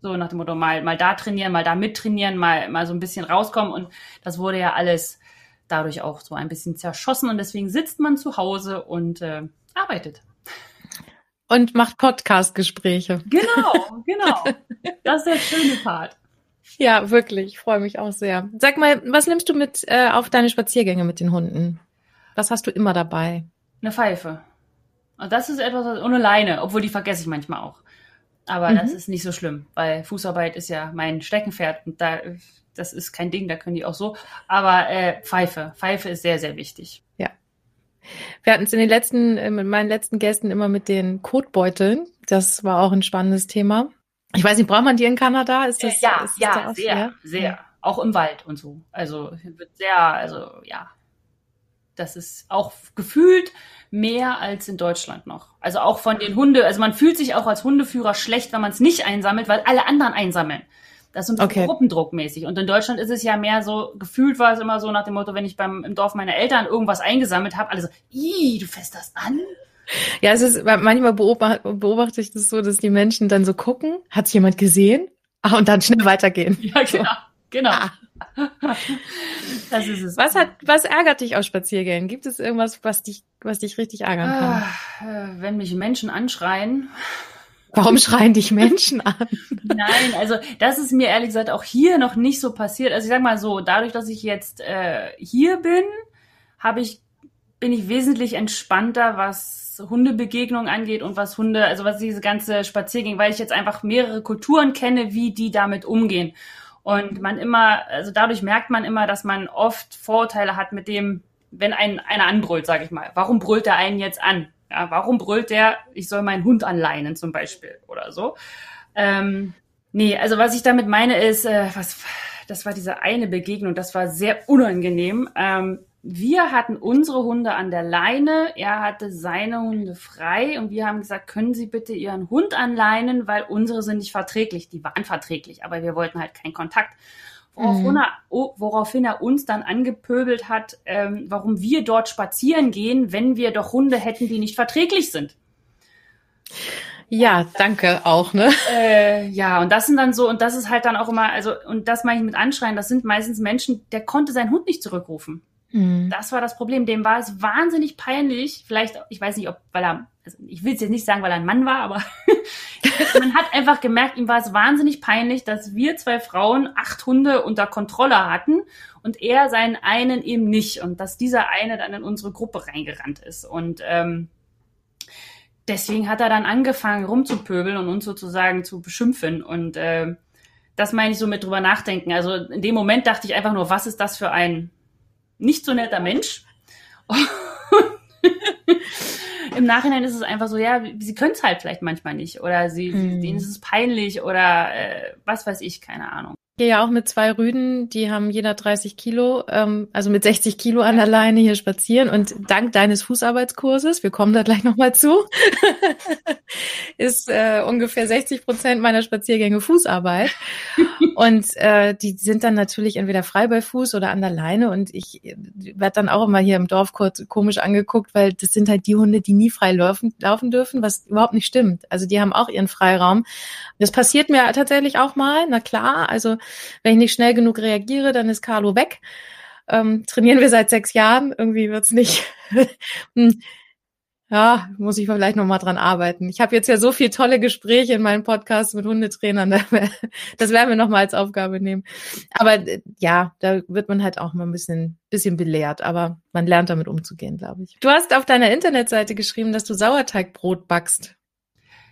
so nach dem Motto mal, mal da trainieren, mal da mittrainieren, mal, mal so ein bisschen rauskommen. Und das wurde ja alles dadurch auch so ein bisschen zerschossen. Und deswegen sitzt man zu Hause und äh, arbeitet. Und macht Podcast-Gespräche. Genau, genau. Das ist der schöne Part. Ja, wirklich. Ich freue mich auch sehr. Sag mal, was nimmst du mit äh, auf deine Spaziergänge mit den Hunden? Was hast du immer dabei? Eine Pfeife. Und das ist etwas, ohne Leine, obwohl die vergesse ich manchmal auch. Aber mhm. das ist nicht so schlimm, weil Fußarbeit ist ja mein Steckenpferd und da, das ist kein Ding, da können die auch so. Aber äh, Pfeife, Pfeife ist sehr, sehr wichtig. Ja. Wir hatten es in den letzten, äh, mit meinen letzten Gästen immer mit den Kotbeuteln. Das war auch ein spannendes Thema. Ich weiß nicht, braucht man die in Kanada? Ist das, äh, ja, ist ja, da sehr, sehr, sehr. Ja. Auch im Wald und so. Also wird sehr, also ja, das ist auch gefühlt mehr als in Deutschland noch. Also auch von den Hunde, also man fühlt sich auch als Hundeführer schlecht, wenn man es nicht einsammelt, weil alle anderen einsammeln. Das ist so ein bisschen okay. Gruppendruckmäßig. Und in Deutschland ist es ja mehr so, gefühlt war es immer so nach dem Motto, wenn ich beim im Dorf meiner Eltern irgendwas eingesammelt habe, alle so, ih, du fässt das an? Ja, es ist, manchmal beobachte, beobachte ich das so, dass die Menschen dann so gucken, hat es jemand gesehen? Ah, und dann schnell weitergehen. Ja, genau. So. Genau. Ah. das ist es. Was hat, was ärgert dich aus Spaziergängen? Gibt es irgendwas, was dich, was dich richtig ärgern kann? Ah, wenn mich Menschen anschreien. Warum schreien dich Menschen an? Nein, also das ist mir ehrlich gesagt auch hier noch nicht so passiert. Also ich sag mal so, dadurch, dass ich jetzt äh, hier bin, habe ich bin ich wesentlich entspannter, was Hundebegegnungen angeht und was Hunde, also was diese ganze Spaziergänge, weil ich jetzt einfach mehrere Kulturen kenne, wie die damit umgehen. Und man immer, also dadurch merkt man immer, dass man oft Vorurteile hat mit dem, wenn ein, einer anbrüllt, sage ich mal. Warum brüllt er einen jetzt an? Ja, warum brüllt der, ich soll meinen Hund anleinen zum Beispiel oder so? Ähm, nee, also was ich damit meine ist, äh, was, das war diese eine Begegnung, das war sehr unangenehm. Ähm, wir hatten unsere Hunde an der Leine, er hatte seine Hunde frei und wir haben gesagt, können Sie bitte Ihren Hund anleinen, weil unsere sind nicht verträglich. Die waren verträglich, aber wir wollten halt keinen Kontakt. Woraufhin, mhm. er, woraufhin er uns dann angepöbelt hat, ähm, warum wir dort spazieren gehen, wenn wir doch Hunde hätten, die nicht verträglich sind. Ja, danke auch, ne? Äh, ja, und das sind dann so, und das ist halt dann auch immer, also, und das meine ich mit Anschreien, das sind meistens Menschen, der konnte seinen Hund nicht zurückrufen. Mhm. Das war das Problem. Dem war es wahnsinnig peinlich. Vielleicht, ich weiß nicht, ob, weil er, also ich will es jetzt nicht sagen, weil er ein Mann war, aber man hat einfach gemerkt, ihm war es wahnsinnig peinlich, dass wir zwei Frauen acht Hunde unter Kontrolle hatten und er seinen einen eben nicht. Und dass dieser eine dann in unsere Gruppe reingerannt ist. Und ähm, deswegen hat er dann angefangen rumzupöbeln und uns sozusagen zu beschimpfen. Und äh, das meine ich so mit drüber nachdenken. Also in dem Moment dachte ich einfach nur, was ist das für ein nicht so netter Mensch. Im Nachhinein ist es einfach so, ja, sie können es halt vielleicht manchmal nicht oder sie, hm. denen ist es peinlich oder äh, was weiß ich, keine Ahnung gehe ja auch mit zwei Rüden, die haben jeder 30 Kilo, ähm, also mit 60 Kilo an der Leine hier spazieren und dank deines Fußarbeitskurses, wir kommen da gleich nochmal zu, ist äh, ungefähr 60 Prozent meiner Spaziergänge Fußarbeit und äh, die sind dann natürlich entweder frei bei Fuß oder an der Leine und ich werde dann auch immer hier im Dorf kurz komisch angeguckt, weil das sind halt die Hunde, die nie frei laufen, laufen dürfen, was überhaupt nicht stimmt. Also die haben auch ihren Freiraum. Das passiert mir tatsächlich auch mal, na klar, also wenn ich nicht schnell genug reagiere, dann ist Carlo weg. Ähm, trainieren wir seit sechs Jahren. Irgendwie wird's nicht. Hm. ja, muss ich vielleicht noch mal dran arbeiten. Ich habe jetzt ja so viele tolle Gespräche in meinem Podcast mit Hundetrainern. Das werden wir noch mal als Aufgabe nehmen. Aber äh, ja, da wird man halt auch mal ein bisschen, bisschen belehrt. Aber man lernt damit umzugehen, glaube ich. Du hast auf deiner Internetseite geschrieben, dass du Sauerteigbrot backst.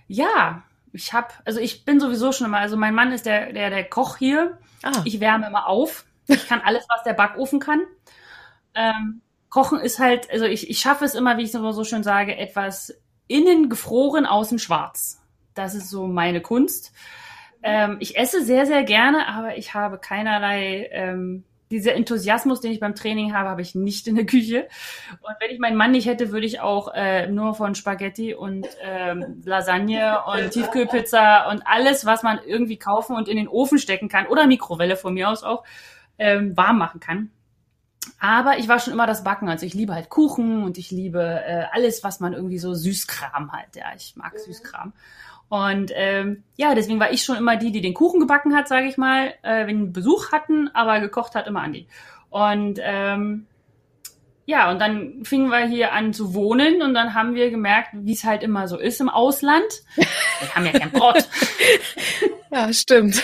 Ja, ich habe, also ich bin sowieso schon immer, also mein Mann ist der, der, der Koch hier. Ah. Ich wärme immer auf. Ich kann alles, was der Backofen kann. Ähm, Kochen ist halt, also ich, ich schaffe es immer, wie ich es immer so schön sage, etwas innen gefroren, außen schwarz. Das ist so meine Kunst. Ähm, ich esse sehr, sehr gerne, aber ich habe keinerlei ähm, dieser Enthusiasmus, den ich beim Training habe, habe ich nicht in der Küche. Und wenn ich meinen Mann nicht hätte, würde ich auch äh, nur von Spaghetti und ähm, Lasagne und Tiefkühlpizza und alles, was man irgendwie kaufen und in den Ofen stecken kann oder Mikrowelle von mir aus auch ähm, warm machen kann. Aber ich war schon immer das Backen. Also ich liebe halt Kuchen und ich liebe äh, alles, was man irgendwie so Süßkram halt. Ja, ich mag Süßkram. Und ähm, ja, deswegen war ich schon immer die, die den Kuchen gebacken hat, sage ich mal, äh, wenn Besuch hatten, aber gekocht hat immer Andi. Und ähm, ja, und dann fingen wir hier an zu wohnen und dann haben wir gemerkt, wie es halt immer so ist im Ausland. Wir haben ja kein Brot. ja, stimmt.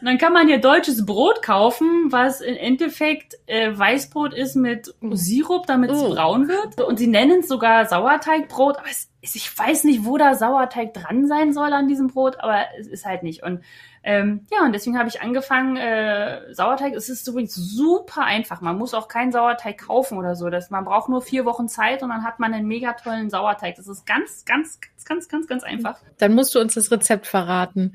Und dann kann man hier deutsches Brot kaufen, was im Endeffekt äh, Weißbrot ist mit Sirup, damit es oh. braun wird. Und sie nennen es sogar Sauerteigbrot, aber es ich weiß nicht, wo da Sauerteig dran sein soll an diesem Brot, aber es ist halt nicht. Und ähm, ja, und deswegen habe ich angefangen, äh, Sauerteig, es ist übrigens super einfach. Man muss auch keinen Sauerteig kaufen oder so. Das, man braucht nur vier Wochen Zeit und dann hat man einen mega tollen Sauerteig. Das ist ganz, ganz, ganz, ganz, ganz, ganz einfach. Dann musst du uns das Rezept verraten.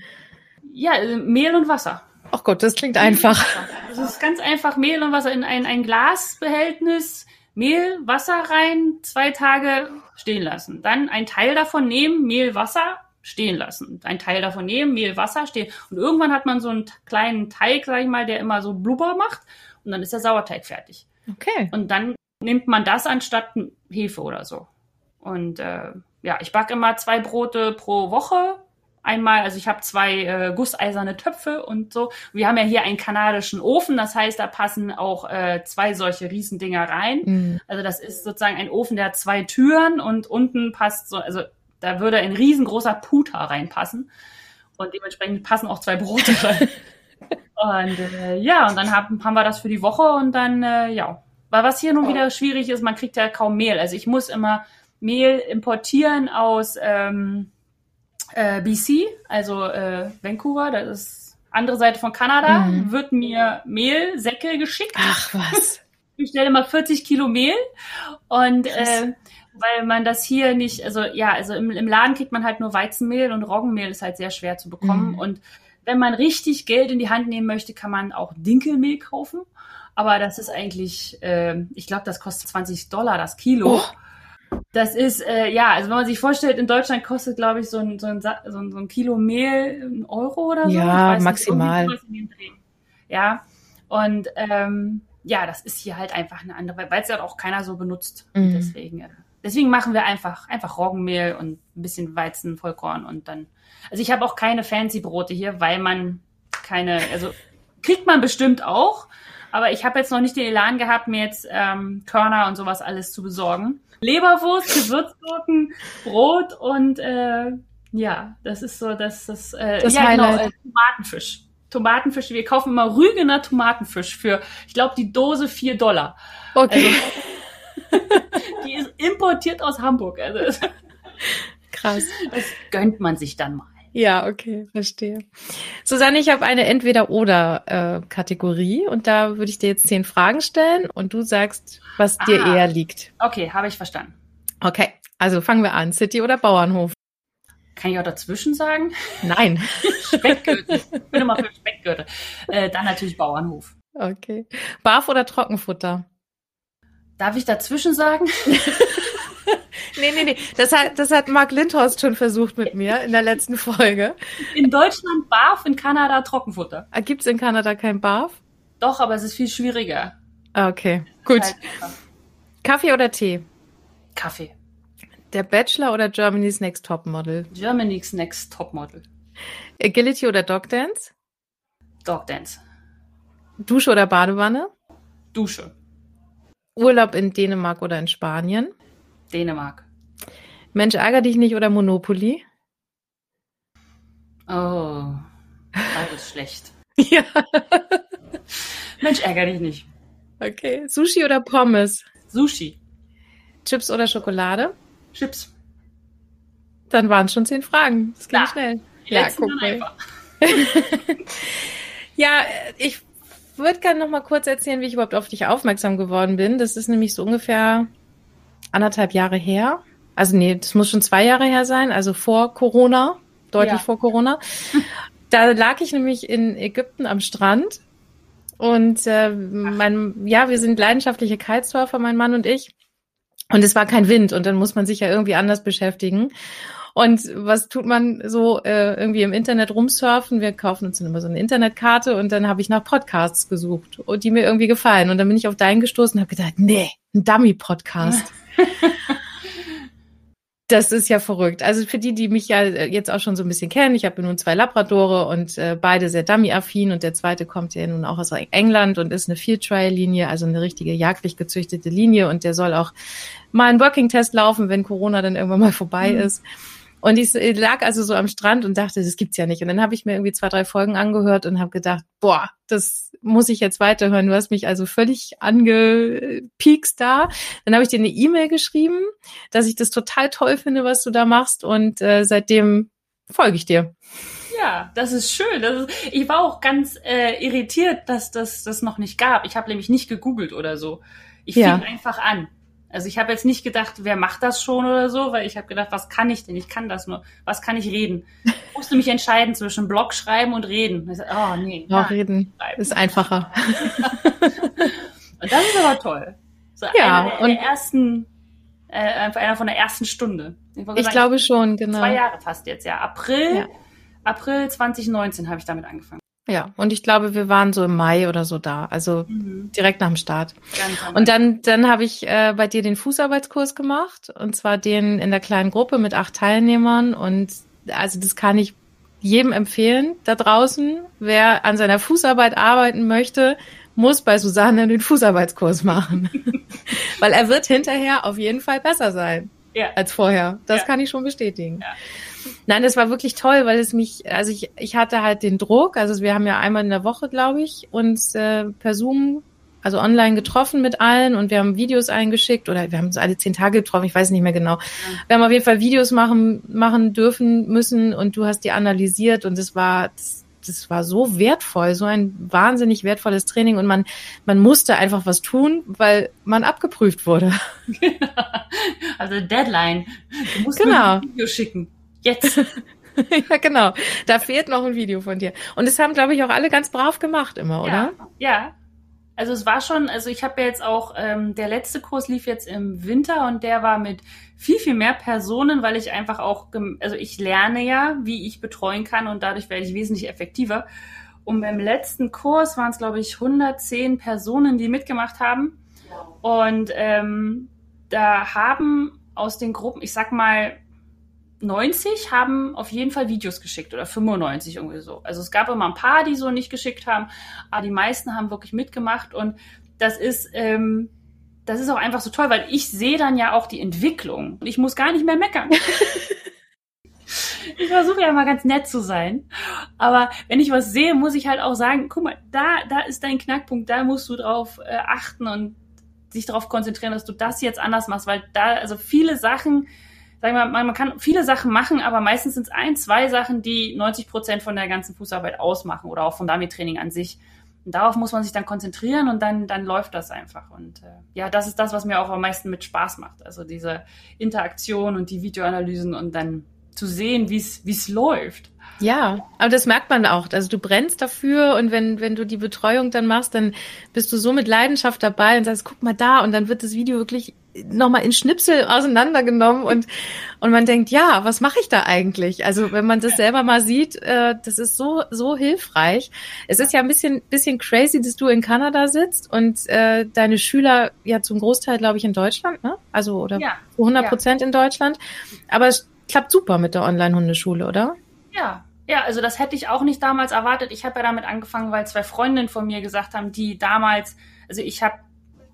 Ja, äh, Mehl und Wasser. Ach Gott, das klingt einfach. Das ist ganz einfach Mehl und Wasser in ein, ein Glasbehältnis. Mehl, Wasser rein, zwei Tage stehen lassen. Dann ein Teil davon nehmen, Mehl, Wasser stehen lassen. Ein Teil davon nehmen, Mehl, Wasser stehen. Und irgendwann hat man so einen kleinen Teig, sag ich mal, der immer so Blubber macht. Und dann ist der Sauerteig fertig. Okay. Und dann nimmt man das anstatt Hefe oder so. Und äh, ja, ich backe immer zwei Brote pro Woche einmal, also ich habe zwei äh, gusseiserne Töpfe und so. Wir haben ja hier einen kanadischen Ofen, das heißt, da passen auch äh, zwei solche Riesendinger rein. Mhm. Also das ist sozusagen ein Ofen, der hat zwei Türen und unten passt so, also da würde ein riesengroßer Puter reinpassen. Und dementsprechend passen auch zwei Brote rein. und äh, ja, und dann haben, haben wir das für die Woche und dann, äh, ja. Weil was hier nun wieder schwierig ist, man kriegt ja kaum Mehl. Also ich muss immer Mehl importieren aus ähm, äh, BC, also äh, Vancouver, das ist andere Seite von Kanada, mhm. wird mir Mehlsäcke geschickt. Ach was. Ich stelle mal 40 Kilo Mehl und äh, weil man das hier nicht, also ja, also im, im Laden kriegt man halt nur Weizenmehl und Roggenmehl ist halt sehr schwer zu bekommen. Mhm. Und wenn man richtig Geld in die Hand nehmen möchte, kann man auch Dinkelmehl kaufen. Aber das ist eigentlich, äh, ich glaube, das kostet 20 Dollar das Kilo. Oh. Das ist, äh, ja, also wenn man sich vorstellt, in Deutschland kostet, glaube ich, so ein, so, ein, so, ein, so ein Kilo Mehl ein Euro oder so. Ja, maximal. Ja, und ähm, ja, das ist hier halt einfach eine andere, weil es ja auch keiner so benutzt. Mhm. Deswegen, äh, deswegen machen wir einfach, einfach Roggenmehl und ein bisschen Weizen, Vollkorn und dann. Also ich habe auch keine fancy Brote hier, weil man keine, also kriegt man bestimmt auch, aber ich habe jetzt noch nicht den Elan gehabt, mir jetzt ähm, Körner und sowas alles zu besorgen. Leberwurst, Gewürzgurken, Brot und äh, ja, das ist so, das, das, äh, das ja, genau, äh, Tomatenfisch. Tomatenfisch. Wir kaufen immer Rügener Tomatenfisch für, ich glaube, die Dose vier Dollar. Okay. Also, die ist importiert aus Hamburg. Also, Krass. Das gönnt man sich dann mal. Ja, okay, verstehe. Susanne, ich habe eine Entweder-Oder-Kategorie und da würde ich dir jetzt zehn Fragen stellen und du sagst, was dir ah, eher liegt. Okay, habe ich verstanden. Okay, also fangen wir an. City oder Bauernhof? Kann ich auch dazwischen sagen? Nein. Speckgürtel. Ich bin immer für Speckgürtel. Äh, dann natürlich Bauernhof. Okay. Barf oder Trockenfutter? Darf ich dazwischen sagen? nee, nee, nee. Das hat, das hat Mark Lindhorst schon versucht mit mir in der letzten Folge. In Deutschland Barf, in Kanada Trockenfutter. Ah, Gibt es in Kanada kein Barf? Doch, aber es ist viel schwieriger. Ah, okay, gut. Halt Kaffee oder Tee? Kaffee. Der Bachelor oder Germany's Next Topmodel? Germany's Next Topmodel. Agility oder Dog Dance? Dog Dance. Dusche oder Badewanne? Dusche. Urlaub in Dänemark oder in Spanien? Dänemark. Mensch, ärger dich nicht oder Monopoly? Oh, beides schlecht. Ja. Mensch, ärger dich nicht. Okay. Sushi oder Pommes? Sushi. Chips oder Schokolade? Chips. Dann waren es schon zehn Fragen. Das ging ja. schnell. Ja, guck mal. ja, ich würde gerne noch mal kurz erzählen, wie ich überhaupt auf dich aufmerksam geworden bin. Das ist nämlich so ungefähr anderthalb Jahre her. Also nee, das muss schon zwei Jahre her sein, also vor Corona, deutlich ja. vor Corona. Da lag ich nämlich in Ägypten am Strand Und äh, mein, ja, wir sind leidenschaftliche Kitesurfer, mein Mann und ich. Und es war kein Wind und dann muss man sich ja irgendwie anders beschäftigen. Und was tut man so äh, irgendwie im Internet rumsurfen? Wir kaufen uns dann immer so eine Internetkarte und dann habe ich nach Podcasts gesucht, und die mir irgendwie gefallen. Und dann bin ich auf deinen gestoßen und habe gedacht, nee, ein Dummy-Podcast. Das ist ja verrückt. Also für die, die mich ja äh, jetzt auch schon so ein bisschen kennen, ich habe nun zwei Labradore und äh, beide sehr dummy-affin und der zweite kommt ja nun auch aus England und ist eine Field-Trial-Linie, also eine richtige jagdlich gezüchtete Linie und der soll auch mal einen Working-Test laufen, wenn Corona dann irgendwann mal vorbei mhm. ist. Und ich lag also so am Strand und dachte, das gibt's ja nicht. Und dann habe ich mir irgendwie zwei, drei Folgen angehört und habe gedacht, boah, das muss ich jetzt weiterhören. Du hast mich also völlig angepiekst da. Dann habe ich dir eine E-Mail geschrieben, dass ich das total toll finde, was du da machst. Und äh, seitdem folge ich dir. Ja, das ist schön. Das ist, ich war auch ganz äh, irritiert, dass das das noch nicht gab. Ich habe nämlich nicht gegoogelt oder so. Ich ja. fing einfach an. Also ich habe jetzt nicht gedacht, wer macht das schon oder so, weil ich habe gedacht, was kann ich denn? Ich kann das nur. Was kann ich reden? Ich musste mich entscheiden zwischen Blog schreiben und reden. Ich oh nee. Ja, reden schreiben. ist einfacher. und das ist aber toll. So ja, einer der, und der ersten, äh, einer von der ersten Stunde. Ich, ich sagen, glaube schon, genau. Zwei Jahre fast jetzt, ja. April, ja. April 2019 habe ich damit angefangen. Ja, und ich glaube, wir waren so im Mai oder so da, also mhm. direkt nach dem Start. und dann, dann habe ich äh, bei dir den Fußarbeitskurs gemacht, und zwar den in der kleinen Gruppe mit acht Teilnehmern. Und also das kann ich jedem empfehlen da draußen. Wer an seiner Fußarbeit arbeiten möchte, muss bei Susanne den Fußarbeitskurs machen. Weil er wird hinterher auf jeden Fall besser sein ja. als vorher. Das ja. kann ich schon bestätigen. Ja. Nein, das war wirklich toll, weil es mich, also ich, ich hatte halt den Druck, also wir haben ja einmal in der Woche, glaube ich, uns äh, per Zoom, also online getroffen mit allen und wir haben Videos eingeschickt oder wir haben uns alle zehn Tage getroffen, ich weiß nicht mehr genau. Wir haben auf jeden Fall Videos machen, machen dürfen müssen und du hast die analysiert und es war, das, das war so wertvoll, so ein wahnsinnig wertvolles Training und man, man musste einfach was tun, weil man abgeprüft wurde. also Deadline. Du musst genau. ein Video schicken. Jetzt. ja, genau. Da fehlt noch ein Video von dir. Und das haben, glaube ich, auch alle ganz brav gemacht immer, oder? Ja, ja. Also es war schon, also ich habe ja jetzt auch, ähm, der letzte Kurs lief jetzt im Winter und der war mit viel, viel mehr Personen, weil ich einfach auch, also ich lerne ja, wie ich betreuen kann und dadurch werde ich wesentlich effektiver. Und beim letzten Kurs waren es, glaube ich, 110 Personen, die mitgemacht haben. Und ähm, da haben aus den Gruppen, ich sag mal, 90 haben auf jeden Fall Videos geschickt oder 95 irgendwie so. Also es gab immer ein paar, die so nicht geschickt haben, aber die meisten haben wirklich mitgemacht und das ist, ähm, das ist auch einfach so toll, weil ich sehe dann ja auch die Entwicklung und ich muss gar nicht mehr meckern. ich versuche ja mal ganz nett zu sein. Aber wenn ich was sehe, muss ich halt auch sagen, guck mal, da, da ist dein Knackpunkt, da musst du drauf äh, achten und sich darauf konzentrieren, dass du das jetzt anders machst, weil da, also viele Sachen, sagen wir mal, man kann viele Sachen machen, aber meistens sind es ein, zwei Sachen, die 90 Prozent von der ganzen Fußarbeit ausmachen oder auch von Dummy-Training an sich. Und darauf muss man sich dann konzentrieren und dann, dann läuft das einfach. Und äh, ja, das ist das, was mir auch am meisten mit Spaß macht. Also diese Interaktion und die Videoanalysen und dann zu sehen, wie es läuft. Ja, aber das merkt man auch. Also du brennst dafür und wenn, wenn du die Betreuung dann machst, dann bist du so mit Leidenschaft dabei und sagst, guck mal da und dann wird das Video wirklich nochmal in Schnipsel auseinandergenommen und, und man denkt, ja, was mache ich da eigentlich? Also wenn man das selber mal sieht, äh, das ist so, so hilfreich. Es ist ja ein bisschen, bisschen crazy, dass du in Kanada sitzt und äh, deine Schüler ja zum Großteil, glaube ich, in Deutschland, ne? Also oder ja. 100 Prozent ja. in Deutschland. Aber es klappt super mit der Online-Hundeschule, oder? Ja, ja, also das hätte ich auch nicht damals erwartet. Ich habe ja damit angefangen, weil zwei Freundinnen von mir gesagt haben, die damals, also ich habe,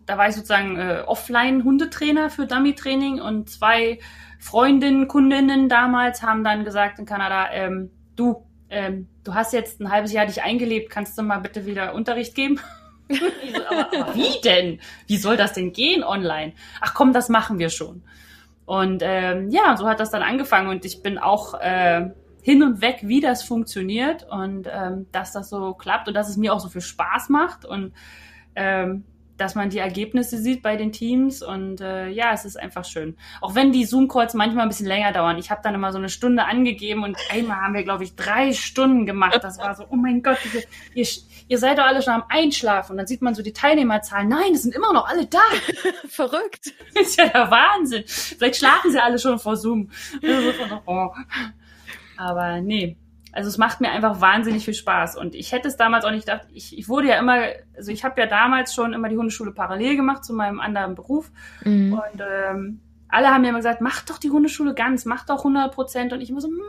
da war ich sozusagen äh, Offline-Hundetrainer für Dummy-Training und zwei Freundinnen, Kundinnen damals haben dann gesagt in Kanada, ähm, du, ähm, du hast jetzt ein halbes Jahr dich eingelebt, kannst du mal bitte wieder Unterricht geben? aber, aber wie denn? Wie soll das denn gehen online? Ach komm, das machen wir schon. Und ähm, ja, so hat das dann angefangen und ich bin auch äh, hin und weg, wie das funktioniert und ähm, dass das so klappt und dass es mir auch so viel Spaß macht. Und ähm, dass man die Ergebnisse sieht bei den Teams und äh, ja, es ist einfach schön. Auch wenn die Zoom-Calls manchmal ein bisschen länger dauern. Ich habe dann immer so eine Stunde angegeben und einmal haben wir, glaube ich, drei Stunden gemacht. Das war so, oh mein Gott, diese, ihr, ihr seid doch alle schon am Einschlafen. Und dann sieht man so die Teilnehmerzahlen. Nein, es sind immer noch alle da. Verrückt. Das ist ja der Wahnsinn. Vielleicht schlafen sie alle schon vor Zoom. Also, oh. Aber nee, also es macht mir einfach wahnsinnig viel Spaß. Und ich hätte es damals auch nicht gedacht, ich, ich wurde ja immer, also ich habe ja damals schon immer die Hundeschule parallel gemacht zu meinem anderen Beruf. Mhm. Und ähm, alle haben mir immer gesagt, mach doch die Hundeschule ganz, mach doch 100 Prozent. Und ich immer so, hm,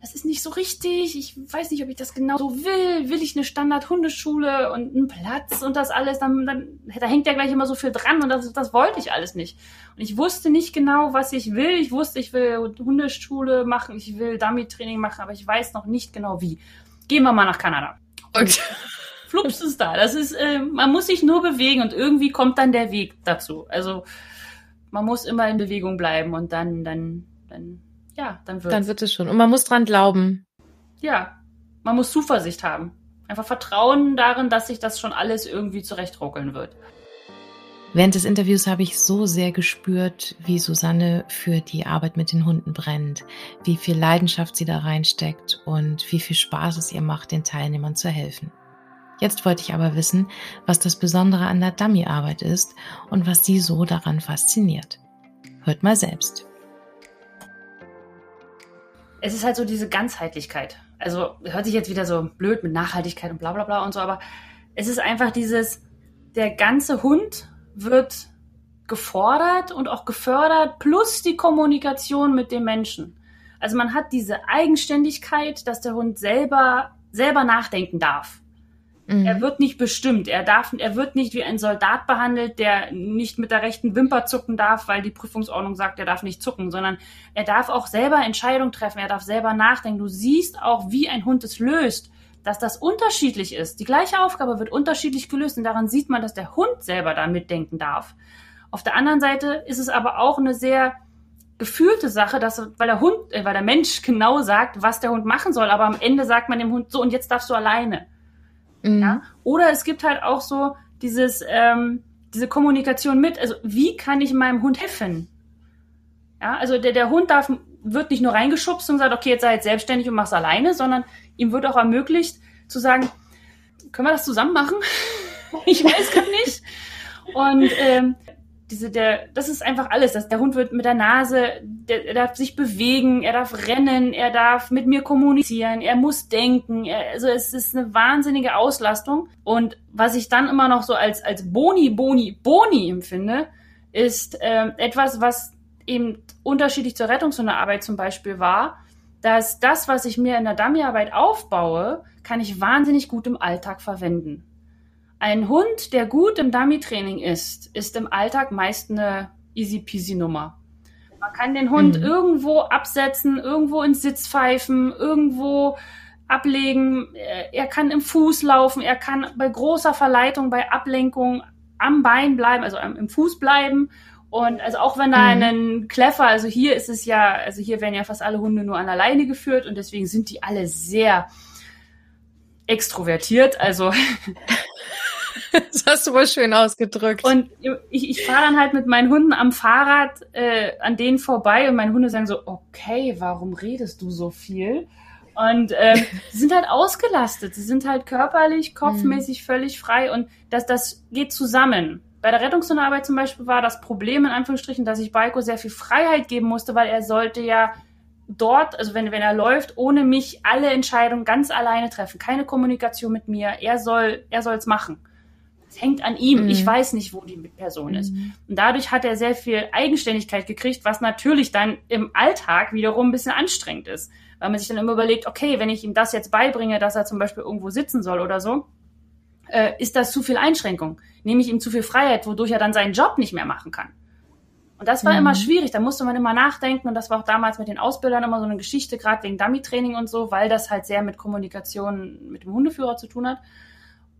das ist nicht so richtig, ich weiß nicht, ob ich das genau so will, will ich eine Standard-Hundeschule und einen Platz und das alles, dann, dann da hängt ja gleich immer so viel dran und das, das wollte ich alles nicht. Und ich wusste nicht genau, was ich will. Ich wusste, ich will Hundeschule machen, ich will Dummy-Training machen, aber ich weiß noch nicht genau wie. Gehen wir mal nach Kanada. Und flups ist da. Das ist, äh, man muss sich nur bewegen und irgendwie kommt dann der Weg dazu. Also man muss immer in Bewegung bleiben und dann, dann, dann ja, dann wird Dann wird es schon. Und man muss dran glauben. Ja, man muss Zuversicht haben. Einfach Vertrauen darin, dass sich das schon alles irgendwie zurechtruckeln wird. Während des Interviews habe ich so sehr gespürt, wie Susanne für die Arbeit mit den Hunden brennt, wie viel Leidenschaft sie da reinsteckt und wie viel Spaß es ihr macht, den Teilnehmern zu helfen. Jetzt wollte ich aber wissen, was das Besondere an der Dummy-Arbeit ist und was sie so daran fasziniert. Hört mal selbst es ist halt so diese Ganzheitlichkeit. Also hört sich jetzt wieder so blöd mit Nachhaltigkeit und bla bla bla und so, aber es ist einfach dieses, der ganze Hund wird gefordert und auch gefördert, plus die Kommunikation mit dem Menschen. Also man hat diese Eigenständigkeit, dass der Hund selber, selber nachdenken darf. Mhm. Er wird nicht bestimmt. Er darf, er wird nicht wie ein Soldat behandelt, der nicht mit der rechten Wimper zucken darf, weil die Prüfungsordnung sagt, er darf nicht zucken, sondern er darf auch selber Entscheidungen treffen. Er darf selber nachdenken. Du siehst auch, wie ein Hund es löst, dass das unterschiedlich ist. Die gleiche Aufgabe wird unterschiedlich gelöst und daran sieht man, dass der Hund selber da mitdenken darf. Auf der anderen Seite ist es aber auch eine sehr gefühlte Sache, dass, weil der Hund, äh, weil der Mensch genau sagt, was der Hund machen soll, aber am Ende sagt man dem Hund so und jetzt darfst du alleine. Mhm. Ja? Oder es gibt halt auch so dieses, ähm, diese Kommunikation mit, also wie kann ich meinem Hund helfen? Ja, also der, der Hund darf, wird nicht nur reingeschubst und sagt, okay, jetzt sei jetzt selbstständig und mach's alleine, sondern ihm wird auch ermöglicht zu sagen, können wir das zusammen machen? ich weiß gar nicht. Und ähm, diese, der, das ist einfach alles. Das, der Hund wird mit der Nase, der, er darf sich bewegen, er darf rennen, er darf mit mir kommunizieren, er muss denken. Er, also es ist eine wahnsinnige Auslastung. Und was ich dann immer noch so als, als Boni, Boni, Boni empfinde, ist ähm, etwas, was eben unterschiedlich zur Rettungshundearbeit zum Beispiel war, dass das, was ich mir in der Dummyarbeit aufbaue, kann ich wahnsinnig gut im Alltag verwenden. Ein Hund, der gut im Dummy-Training ist, ist im Alltag meist eine easy-peasy-Nummer. Man kann den Hund mhm. irgendwo absetzen, irgendwo ins Sitz pfeifen, irgendwo ablegen. Er kann im Fuß laufen, er kann bei großer Verleitung, bei Ablenkung am Bein bleiben, also im Fuß bleiben. Und also auch wenn da mhm. ein Kleffer, also hier ist es ja, also hier werden ja fast alle Hunde nur an der Leine geführt und deswegen sind die alle sehr extrovertiert. Also Das hast du wohl schön ausgedrückt. Und ich, ich fahre dann halt mit meinen Hunden am Fahrrad äh, an denen vorbei und meine Hunde sagen so, okay, warum redest du so viel? Und ähm, sie sind halt ausgelastet. Sie sind halt körperlich, kopfmäßig mhm. völlig frei und das, das geht zusammen. Bei der Rettungshundearbeit zum Beispiel war das Problem in Anführungsstrichen, dass ich Baiko sehr viel Freiheit geben musste, weil er sollte ja dort, also wenn, wenn er läuft, ohne mich alle Entscheidungen ganz alleine treffen. Keine Kommunikation mit mir. Er soll, er soll's machen. Es hängt an ihm. Mhm. Ich weiß nicht, wo die Person ist. Mhm. Und dadurch hat er sehr viel Eigenständigkeit gekriegt, was natürlich dann im Alltag wiederum ein bisschen anstrengend ist. Weil man sich dann immer überlegt, okay, wenn ich ihm das jetzt beibringe, dass er zum Beispiel irgendwo sitzen soll oder so, äh, ist das zu viel Einschränkung. Nehme ich ihm zu viel Freiheit, wodurch er dann seinen Job nicht mehr machen kann. Und das war mhm. immer schwierig, da musste man immer nachdenken und das war auch damals mit den Ausbildern immer so eine Geschichte, gerade wegen Dummy-Training und so, weil das halt sehr mit Kommunikation mit dem Hundeführer zu tun hat.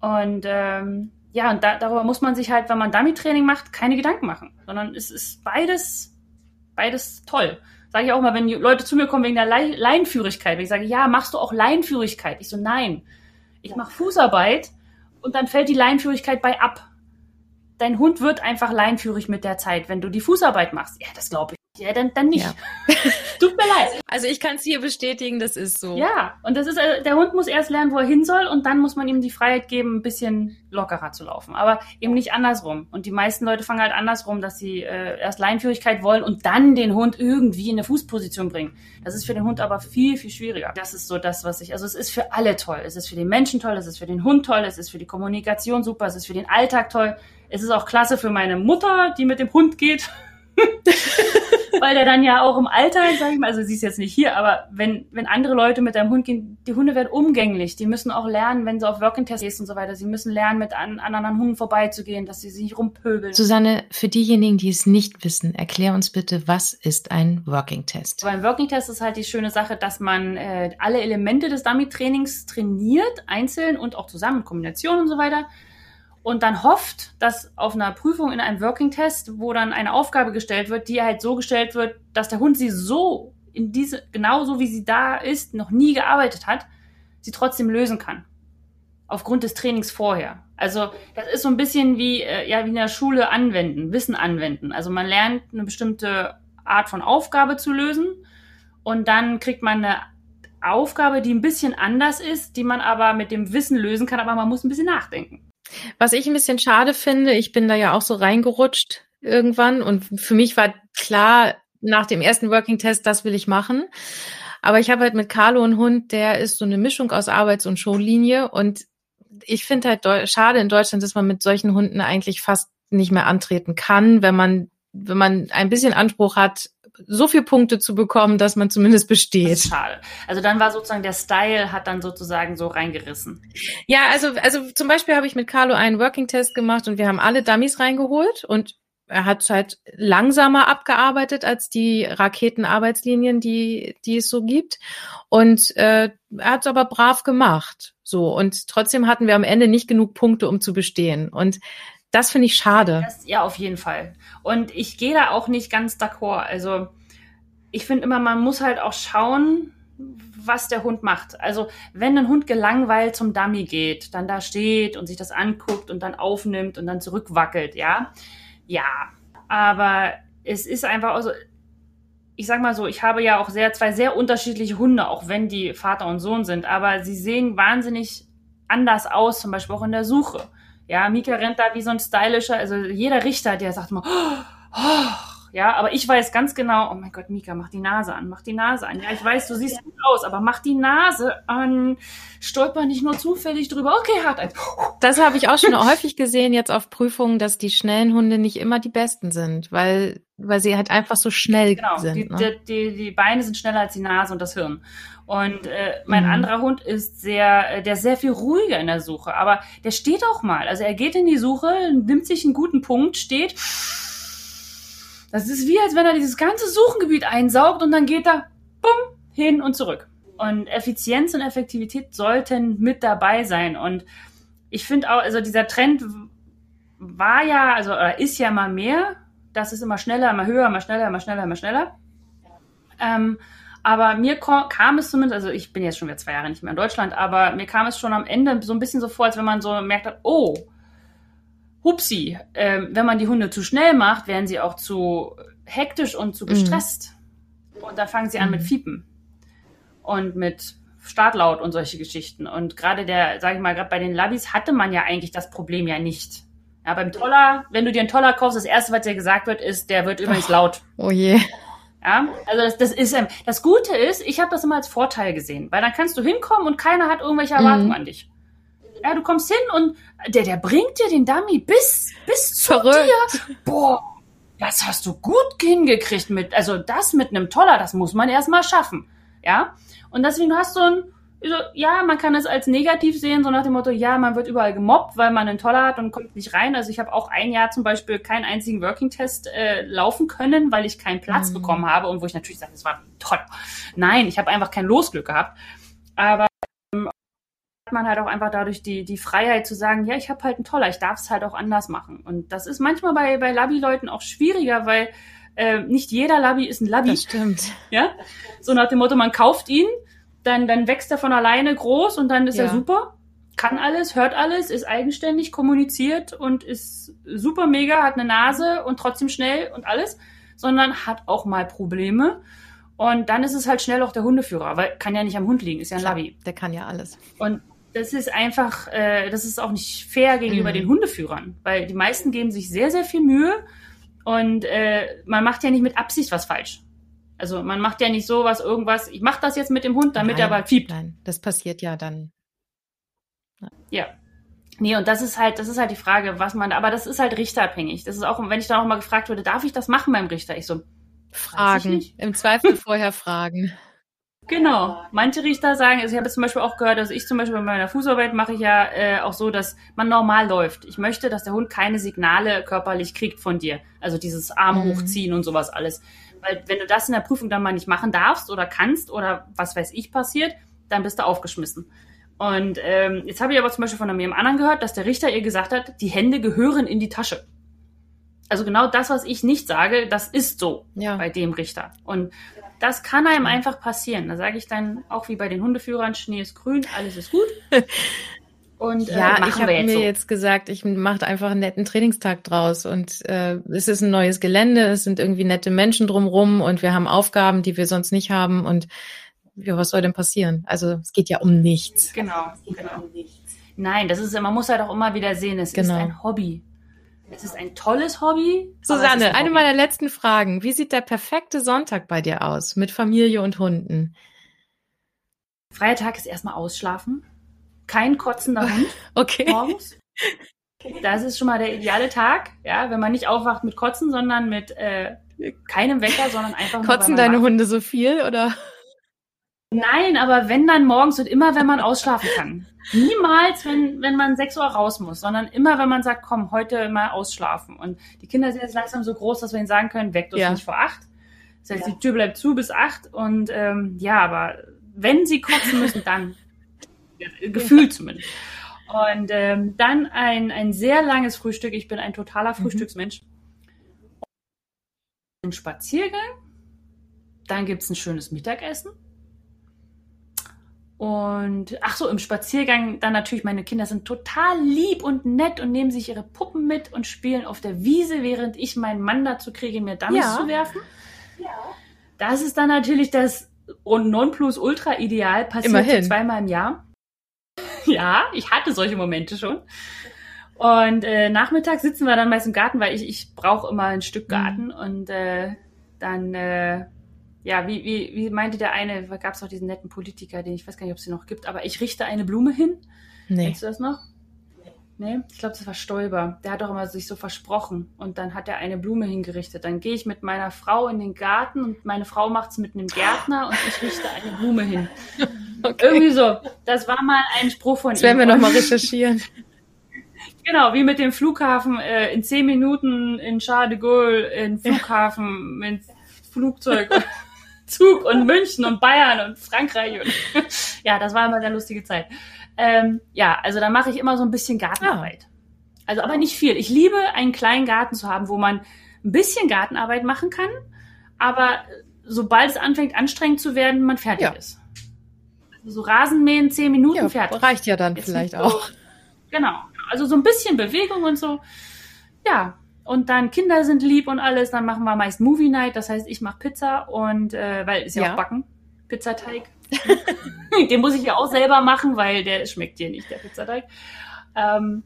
Und ähm, ja, und da, darüber muss man sich halt, wenn man Dummy-Training macht, keine Gedanken machen, sondern es ist beides, beides toll. Sage ich auch mal, wenn Leute zu mir kommen wegen der Le Leinführigkeit, wenn ich sage, ja, machst du auch Leinführigkeit? Ich so, nein, ich mache Fußarbeit und dann fällt die Leinführigkeit bei ab. dein Hund wird einfach leinführig mit der Zeit, wenn du die Fußarbeit machst. Ja, das glaube ich. Ja, dann, dann nicht. Ja. Tut mir leid. Also ich kann es hier bestätigen, das ist so. Ja, und das ist, äh, der Hund muss erst lernen, wo er hin soll und dann muss man ihm die Freiheit geben, ein bisschen lockerer zu laufen. Aber eben nicht andersrum. Und die meisten Leute fangen halt andersrum, dass sie äh, erst Leinführigkeit wollen und dann den Hund irgendwie in eine Fußposition bringen. Das ist für den Hund aber viel, viel schwieriger. Das ist so das, was ich, also es ist für alle toll. Es ist für den Menschen toll, es ist für den Hund toll, es ist für die Kommunikation super, es ist für den Alltag toll. Es ist auch klasse für meine Mutter, die mit dem Hund geht. Weil der dann ja auch im Alltag, sag ich mal, also sie ist jetzt nicht hier, aber wenn, wenn andere Leute mit deinem Hund gehen, die Hunde werden umgänglich. Die müssen auch lernen, wenn sie auf Working-Test gehst und so weiter. Sie müssen lernen, mit an, an anderen Hunden vorbeizugehen, dass sie sich nicht rumpöbeln. Susanne, für diejenigen, die es nicht wissen, erklär uns bitte, was ist ein Working-Test? Beim Working-Test ist halt die schöne Sache, dass man äh, alle Elemente des Dummy-Trainings trainiert, einzeln und auch zusammen, in Kombination und so weiter und dann hofft, dass auf einer Prüfung in einem Working Test, wo dann eine Aufgabe gestellt wird, die halt so gestellt wird, dass der Hund sie so in diese, genauso wie sie da ist, noch nie gearbeitet hat, sie trotzdem lösen kann. Aufgrund des Trainings vorher. Also, das ist so ein bisschen wie, äh, ja, wie in der Schule anwenden, Wissen anwenden. Also, man lernt eine bestimmte Art von Aufgabe zu lösen und dann kriegt man eine Aufgabe, die ein bisschen anders ist, die man aber mit dem Wissen lösen kann, aber man muss ein bisschen nachdenken. Was ich ein bisschen schade finde, ich bin da ja auch so reingerutscht irgendwann und für mich war klar nach dem ersten Working Test, das will ich machen. Aber ich habe halt mit Carlo einen Hund, der ist so eine Mischung aus Arbeits- und Showlinie und ich finde halt schade in Deutschland, dass man mit solchen Hunden eigentlich fast nicht mehr antreten kann, wenn man wenn man ein bisschen Anspruch hat, so viel Punkte zu bekommen, dass man zumindest besteht. Schade. Also dann war sozusagen der Style hat dann sozusagen so reingerissen. Ja, also also zum Beispiel habe ich mit Carlo einen Working Test gemacht und wir haben alle Dummies reingeholt und er hat halt langsamer abgearbeitet als die Raketenarbeitslinien, die die es so gibt und äh, er hat es aber brav gemacht. So und trotzdem hatten wir am Ende nicht genug Punkte, um zu bestehen und das finde ich schade. Das, ja, auf jeden Fall. Und ich gehe da auch nicht ganz d'accord. Also ich finde immer, man muss halt auch schauen, was der Hund macht. Also wenn ein Hund gelangweilt zum Dummy geht, dann da steht und sich das anguckt und dann aufnimmt und dann zurückwackelt, ja, ja. Aber es ist einfach, also ich sag mal so, ich habe ja auch sehr zwei sehr unterschiedliche Hunde, auch wenn die Vater und Sohn sind, aber sie sehen wahnsinnig anders aus, zum Beispiel auch in der Suche. Ja, Mika rennt da wie so ein stylischer, also jeder Richter, der sagt immer, oh, oh, ja, aber ich weiß ganz genau, oh mein Gott, Mika, mach die Nase an, mach die Nase an. Ja, ich weiß, du siehst gut aus, aber mach die Nase an. Stolper nicht nur zufällig drüber. Okay, hart ein. Das habe ich auch schon häufig gesehen jetzt auf Prüfungen, dass die schnellen Hunde nicht immer die besten sind, weil, weil sie halt einfach so schnell genau, sind. Die, ne? die, die Beine sind schneller als die Nase und das Hirn. Und äh, mein mhm. anderer Hund ist sehr, äh, der ist sehr viel ruhiger in der Suche, aber der steht auch mal. Also er geht in die Suche, nimmt sich einen guten Punkt, steht. Das ist wie, als wenn er dieses ganze Suchengebiet einsaugt und dann geht er bumm, hin und zurück. Und Effizienz und Effektivität sollten mit dabei sein. Und ich finde auch, also dieser Trend war ja, also oder ist ja mal mehr. Das ist immer schneller, immer höher, immer schneller, immer schneller, immer schneller. Ähm, aber mir kam es zumindest, also ich bin jetzt schon wieder zwei Jahre nicht mehr in Deutschland, aber mir kam es schon am Ende so ein bisschen so vor, als wenn man so merkt hat, oh, hupsi, äh, wenn man die Hunde zu schnell macht, werden sie auch zu hektisch und zu mhm. gestresst. Mhm. Und dann fangen sie an mit mhm. Fiepen und mit Startlaut und solche Geschichten. Und gerade der, sage ich mal, gerade bei den Labis hatte man ja eigentlich das Problem ja nicht. Ja, beim Toller, wenn du dir einen Toller kaufst, das erste, was dir gesagt wird, ist, der wird übrigens laut. Oh je. Ja, also das, das ist, ähm, das Gute ist, ich habe das immer als Vorteil gesehen, weil dann kannst du hinkommen und keiner hat irgendwelche Erwartungen mhm. an dich. Ja, du kommst hin und der, der bringt dir den Dummy bis, bis zu Verrückt. dir. Boah, das hast du gut hingekriegt mit, also das mit einem Toller, das muss man erstmal schaffen. Ja, und deswegen hast du ein, so, ja, man kann es als negativ sehen, so nach dem Motto, ja, man wird überall gemobbt, weil man einen Toller hat und kommt nicht rein. Also ich habe auch ein Jahr zum Beispiel keinen einzigen Working-Test äh, laufen können, weil ich keinen Platz mhm. bekommen habe und wo ich natürlich sage, das war toll. Nein, ich habe einfach kein Losglück gehabt. Aber ähm, hat man halt auch einfach dadurch die, die Freiheit zu sagen, ja, ich habe halt einen Toller, ich darf es halt auch anders machen. Und das ist manchmal bei, bei Labi-Leuten auch schwieriger, weil äh, nicht jeder Labi ist ein Labi. Das stimmt. Ja, so nach dem Motto, man kauft ihn dann, dann wächst er von alleine groß und dann ist ja. er super. kann alles, hört alles, ist eigenständig, kommuniziert und ist super mega, hat eine Nase und trotzdem schnell und alles, sondern hat auch mal Probleme. Und dann ist es halt schnell auch der Hundeführer, weil kann ja nicht am Hund liegen, ist ja ein Labi. Der kann ja alles. Und das ist einfach, äh, das ist auch nicht fair gegenüber mhm. den Hundeführern, weil die meisten geben sich sehr, sehr viel Mühe und äh, man macht ja nicht mit Absicht was falsch. Also man macht ja nicht so was, irgendwas, ich mache das jetzt mit dem Hund, damit nein, er bald fiebt. Nein, das passiert ja dann. Ja. Nee, und das ist halt, das ist halt die Frage, was man, aber das ist halt richterabhängig. Das ist auch, wenn ich dann auch mal gefragt wurde, darf ich das machen beim Richter? Ich so, fragen. Im Zweifel vorher fragen. Genau. Manche Richter sagen, also ich habe zum Beispiel auch gehört, also ich zum Beispiel bei meiner Fußarbeit mache ich ja äh, auch so, dass man normal läuft. Ich möchte, dass der Hund keine Signale körperlich kriegt von dir. Also dieses Arme mhm. hochziehen und sowas alles. Weil wenn du das in der Prüfung dann mal nicht machen darfst oder kannst oder was weiß ich passiert, dann bist du aufgeschmissen. Und ähm, jetzt habe ich aber zum Beispiel von einem anderen gehört, dass der Richter ihr gesagt hat, die Hände gehören in die Tasche. Also genau das, was ich nicht sage, das ist so ja. bei dem Richter. Und das kann einem einfach passieren. Da sage ich dann auch wie bei den Hundeführern, Schnee ist grün, alles ist gut. Und äh, ja, ich habe mir so. jetzt gesagt, ich mache einfach einen netten Trainingstag draus und äh, es ist ein neues Gelände, es sind irgendwie nette Menschen drumrum und wir haben Aufgaben, die wir sonst nicht haben und ja, was soll denn passieren? Also es geht ja um nichts. Genau, genau. Um nichts. Nein, das ist, man muss halt auch immer wieder sehen, es genau. ist ein Hobby. Es ist ein tolles Hobby. Susanne, ein eine meiner letzten Fragen. Wie sieht der perfekte Sonntag bei dir aus mit Familie und Hunden? Freier Tag ist erstmal ausschlafen. Kein kotzender Hund okay. morgens. Das ist schon mal der ideale Tag, ja, wenn man nicht aufwacht mit Kotzen, sondern mit äh, keinem Wecker, sondern einfach nur. Kotzen deine wacht. Hunde so viel oder? Nein, aber wenn dann morgens und immer, wenn man ausschlafen kann. Niemals, wenn, wenn man sechs Uhr raus muss, sondern immer, wenn man sagt, komm, heute mal ausschlafen. Und die Kinder sind jetzt langsam so groß, dass wir ihnen sagen können, weckt uns ja. nicht vor acht. Das heißt, ja. die Tür bleibt zu bis acht. Und ähm, ja, aber wenn sie kotzen müssen, dann. Gefühlt zumindest. Und ähm, dann ein, ein sehr langes Frühstück. Ich bin ein totaler mhm. Frühstücksmensch. Ein Spaziergang. Dann gibt's ein schönes Mittagessen und ach so, im Spaziergang dann natürlich, meine Kinder sind total lieb und nett und nehmen sich ihre Puppen mit und spielen auf der Wiese, während ich meinen Mann dazu kriege, mir Dummies ja. zu werfen. Ja. Das ist dann natürlich das Nonplusultra-Ideal, passiert Immerhin. zweimal im Jahr. Ja, ich hatte solche Momente schon. Und äh, nachmittags sitzen wir dann meist im Garten, weil ich, ich brauche immer ein Stück Garten mhm. und äh, dann äh, ja, wie, wie, wie meinte der eine, gab es auch diesen netten Politiker, den ich weiß gar nicht, ob es den noch gibt, aber ich richte eine Blume hin. Nee. Kennst du das noch? Nee, ich glaube, das war Stolber. Der hat doch immer sich so versprochen und dann hat er eine Blume hingerichtet. Dann gehe ich mit meiner Frau in den Garten und meine Frau macht es mit einem Gärtner und ich richte eine Blume hin. Okay. Irgendwie so. Das war mal ein Spruch von das ihm. Das werden wir nochmal recherchieren. Genau, wie mit dem Flughafen äh, in zehn Minuten in Charles de Gaulle, in Flughafen mit Flugzeug. Zug und München und Bayern und Frankreich. Und ja, das war immer eine lustige Zeit. Ähm, ja, also da mache ich immer so ein bisschen Gartenarbeit. Ja. Also aber nicht viel. Ich liebe einen kleinen Garten zu haben, wo man ein bisschen Gartenarbeit machen kann, aber sobald es anfängt anstrengend zu werden, man fertig ja. ist. So Rasenmähen, zehn Minuten ja, fertig. Reicht ja dann Jetzt vielleicht auch. genau. Also so ein bisschen Bewegung und so. Ja, und dann Kinder sind lieb und alles, dann machen wir meist Movie Night, das heißt, ich mache Pizza und äh, weil ist ja, ja. auch Backen, Pizzateig. Den muss ich ja auch selber machen, weil der schmeckt dir nicht, der Pizzateig. Ähm,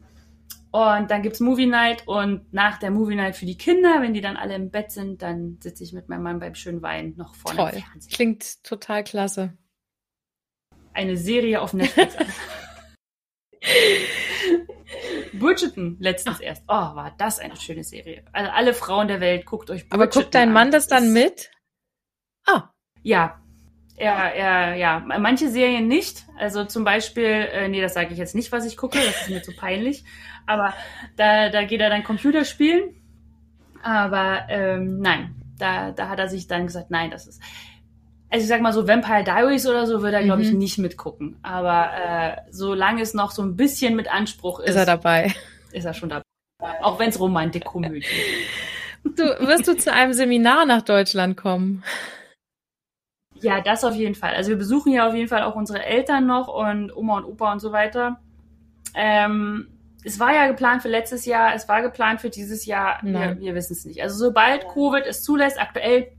und dann gibt's Movie Night und nach der Movie Night für die Kinder, wenn die dann alle im Bett sind, dann sitze ich mit meinem Mann beim schönen Wein noch vorne Toll. Klingt total klasse. Eine Serie auf Netflix. Bridgerton letztens Ach. erst. Oh, war das eine schöne Serie. Also alle Frauen der Welt, guckt euch Bridgerton Aber guckt dein Mann das dann mit? Ah. Ja. Er, er, ja, manche Serien nicht. Also zum Beispiel, äh, nee, das sage ich jetzt nicht, was ich gucke, das ist mir zu peinlich. Aber da, da geht er dann Computer spielen. Aber ähm, nein, da, da hat er sich dann gesagt, nein, das ist also ich sag mal so Vampire Diaries oder so würde er, glaube ich, mhm. nicht mitgucken. Aber äh, solange es noch so ein bisschen mit Anspruch ist, ist er dabei. Ist er schon dabei. Auch wenn es Romantikkomödie ist. Du, wirst du zu einem Seminar nach Deutschland kommen? Ja, das auf jeden Fall. Also wir besuchen ja auf jeden Fall auch unsere Eltern noch und Oma und Opa und so weiter. Ähm, es war ja geplant für letztes Jahr, es war geplant für dieses Jahr, Nein. wir, wir wissen es nicht. Also sobald Covid es zulässt, aktuell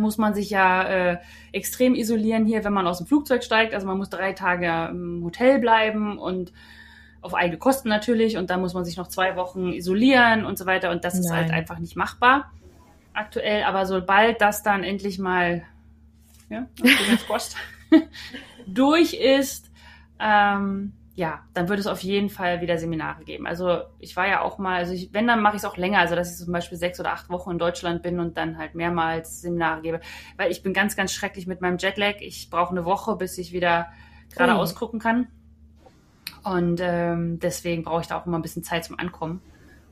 muss man sich ja äh, extrem isolieren hier, wenn man aus dem Flugzeug steigt. Also man muss drei Tage im Hotel bleiben und auf eigene Kosten natürlich und dann muss man sich noch zwei Wochen isolieren und so weiter und das ist Nein. halt einfach nicht machbar aktuell. Aber sobald das dann endlich mal ja, durch ist, ähm, ja, dann wird es auf jeden Fall wieder Seminare geben. Also ich war ja auch mal, also ich, wenn, dann mache ich es auch länger, also dass ich zum Beispiel sechs oder acht Wochen in Deutschland bin und dann halt mehrmals Seminare gebe. Weil ich bin ganz, ganz schrecklich mit meinem Jetlag. Ich brauche eine Woche, bis ich wieder geradeaus Oh. gucken kann. Und ähm, deswegen brauche ich da auch immer ein bisschen Zeit zum Ankommen.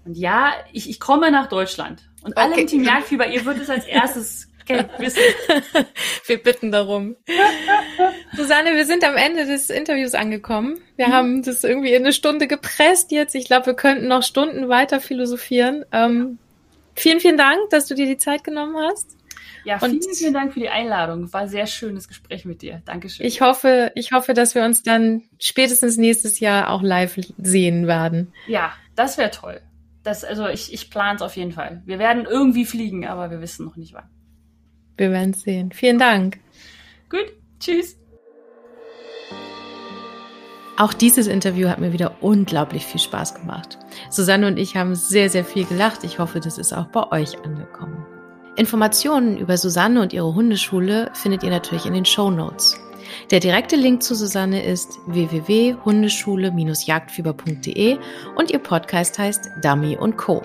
Und ja, ich, ich komme nach Deutschland. Und alle Okay. im Team Jagdfieber, ihr würdet es als erstes wissen. Wir bitten darum. Susanne, wir sind am Ende des Interviews angekommen. Wir haben das irgendwie in eine Stunde gepresst jetzt. Ich glaube, wir könnten noch Stunden weiter philosophieren. Ähm, vielen, vielen Dank, dass du dir die Zeit genommen hast. Ja, Und- vielen, vielen Dank für die Einladung. War ein sehr schönes Gespräch mit dir. Dankeschön. Ich hoffe, ich hoffe, dass wir uns dann spätestens nächstes Jahr auch live sehen werden. ja, das wäre toll. Das, also ich, ich plane es auf jeden Fall. Wir werden irgendwie fliegen, aber wir wissen noch nicht wann. Wir werden es sehen. Vielen Dank. Gut, tschüss. Auch dieses Interview hat mir wieder unglaublich viel Spaß gemacht. Susanne und ich haben sehr, sehr viel gelacht. Ich hoffe, das ist auch bei euch angekommen. Informationen über Susanne und ihre Hundeschule findet ihr natürlich in den Show Notes. Der direkte Link zu Susanne ist www.hundeschule-jagdfieber.de und ihr Podcast heißt Dummy und Co.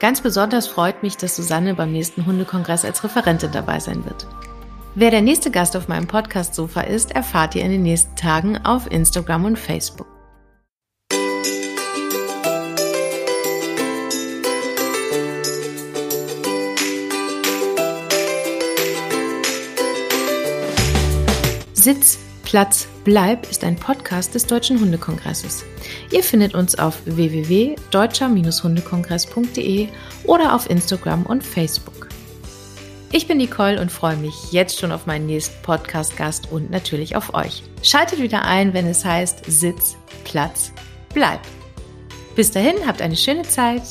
Ganz besonders freut mich, dass Susanne beim nächsten Hundekongress als Referentin dabei sein wird. Wer der nächste Gast auf meinem Podcast-Sofa ist, erfahrt ihr in den nächsten Tagen auf Instagram und Facebook. Sitz, Platz, Bleib ist ein Podcast des Deutschen Hundekongresses. Ihr findet uns auf www.deutscher-hundekongress.de oder auf Instagram und Facebook. Ich bin Nicole und freue mich jetzt schon auf meinen nächsten Podcast-Gast und natürlich auf euch. Schaltet wieder ein, wenn es heißt Sitz, Platz, Bleib. Bis dahin, habt eine schöne Zeit.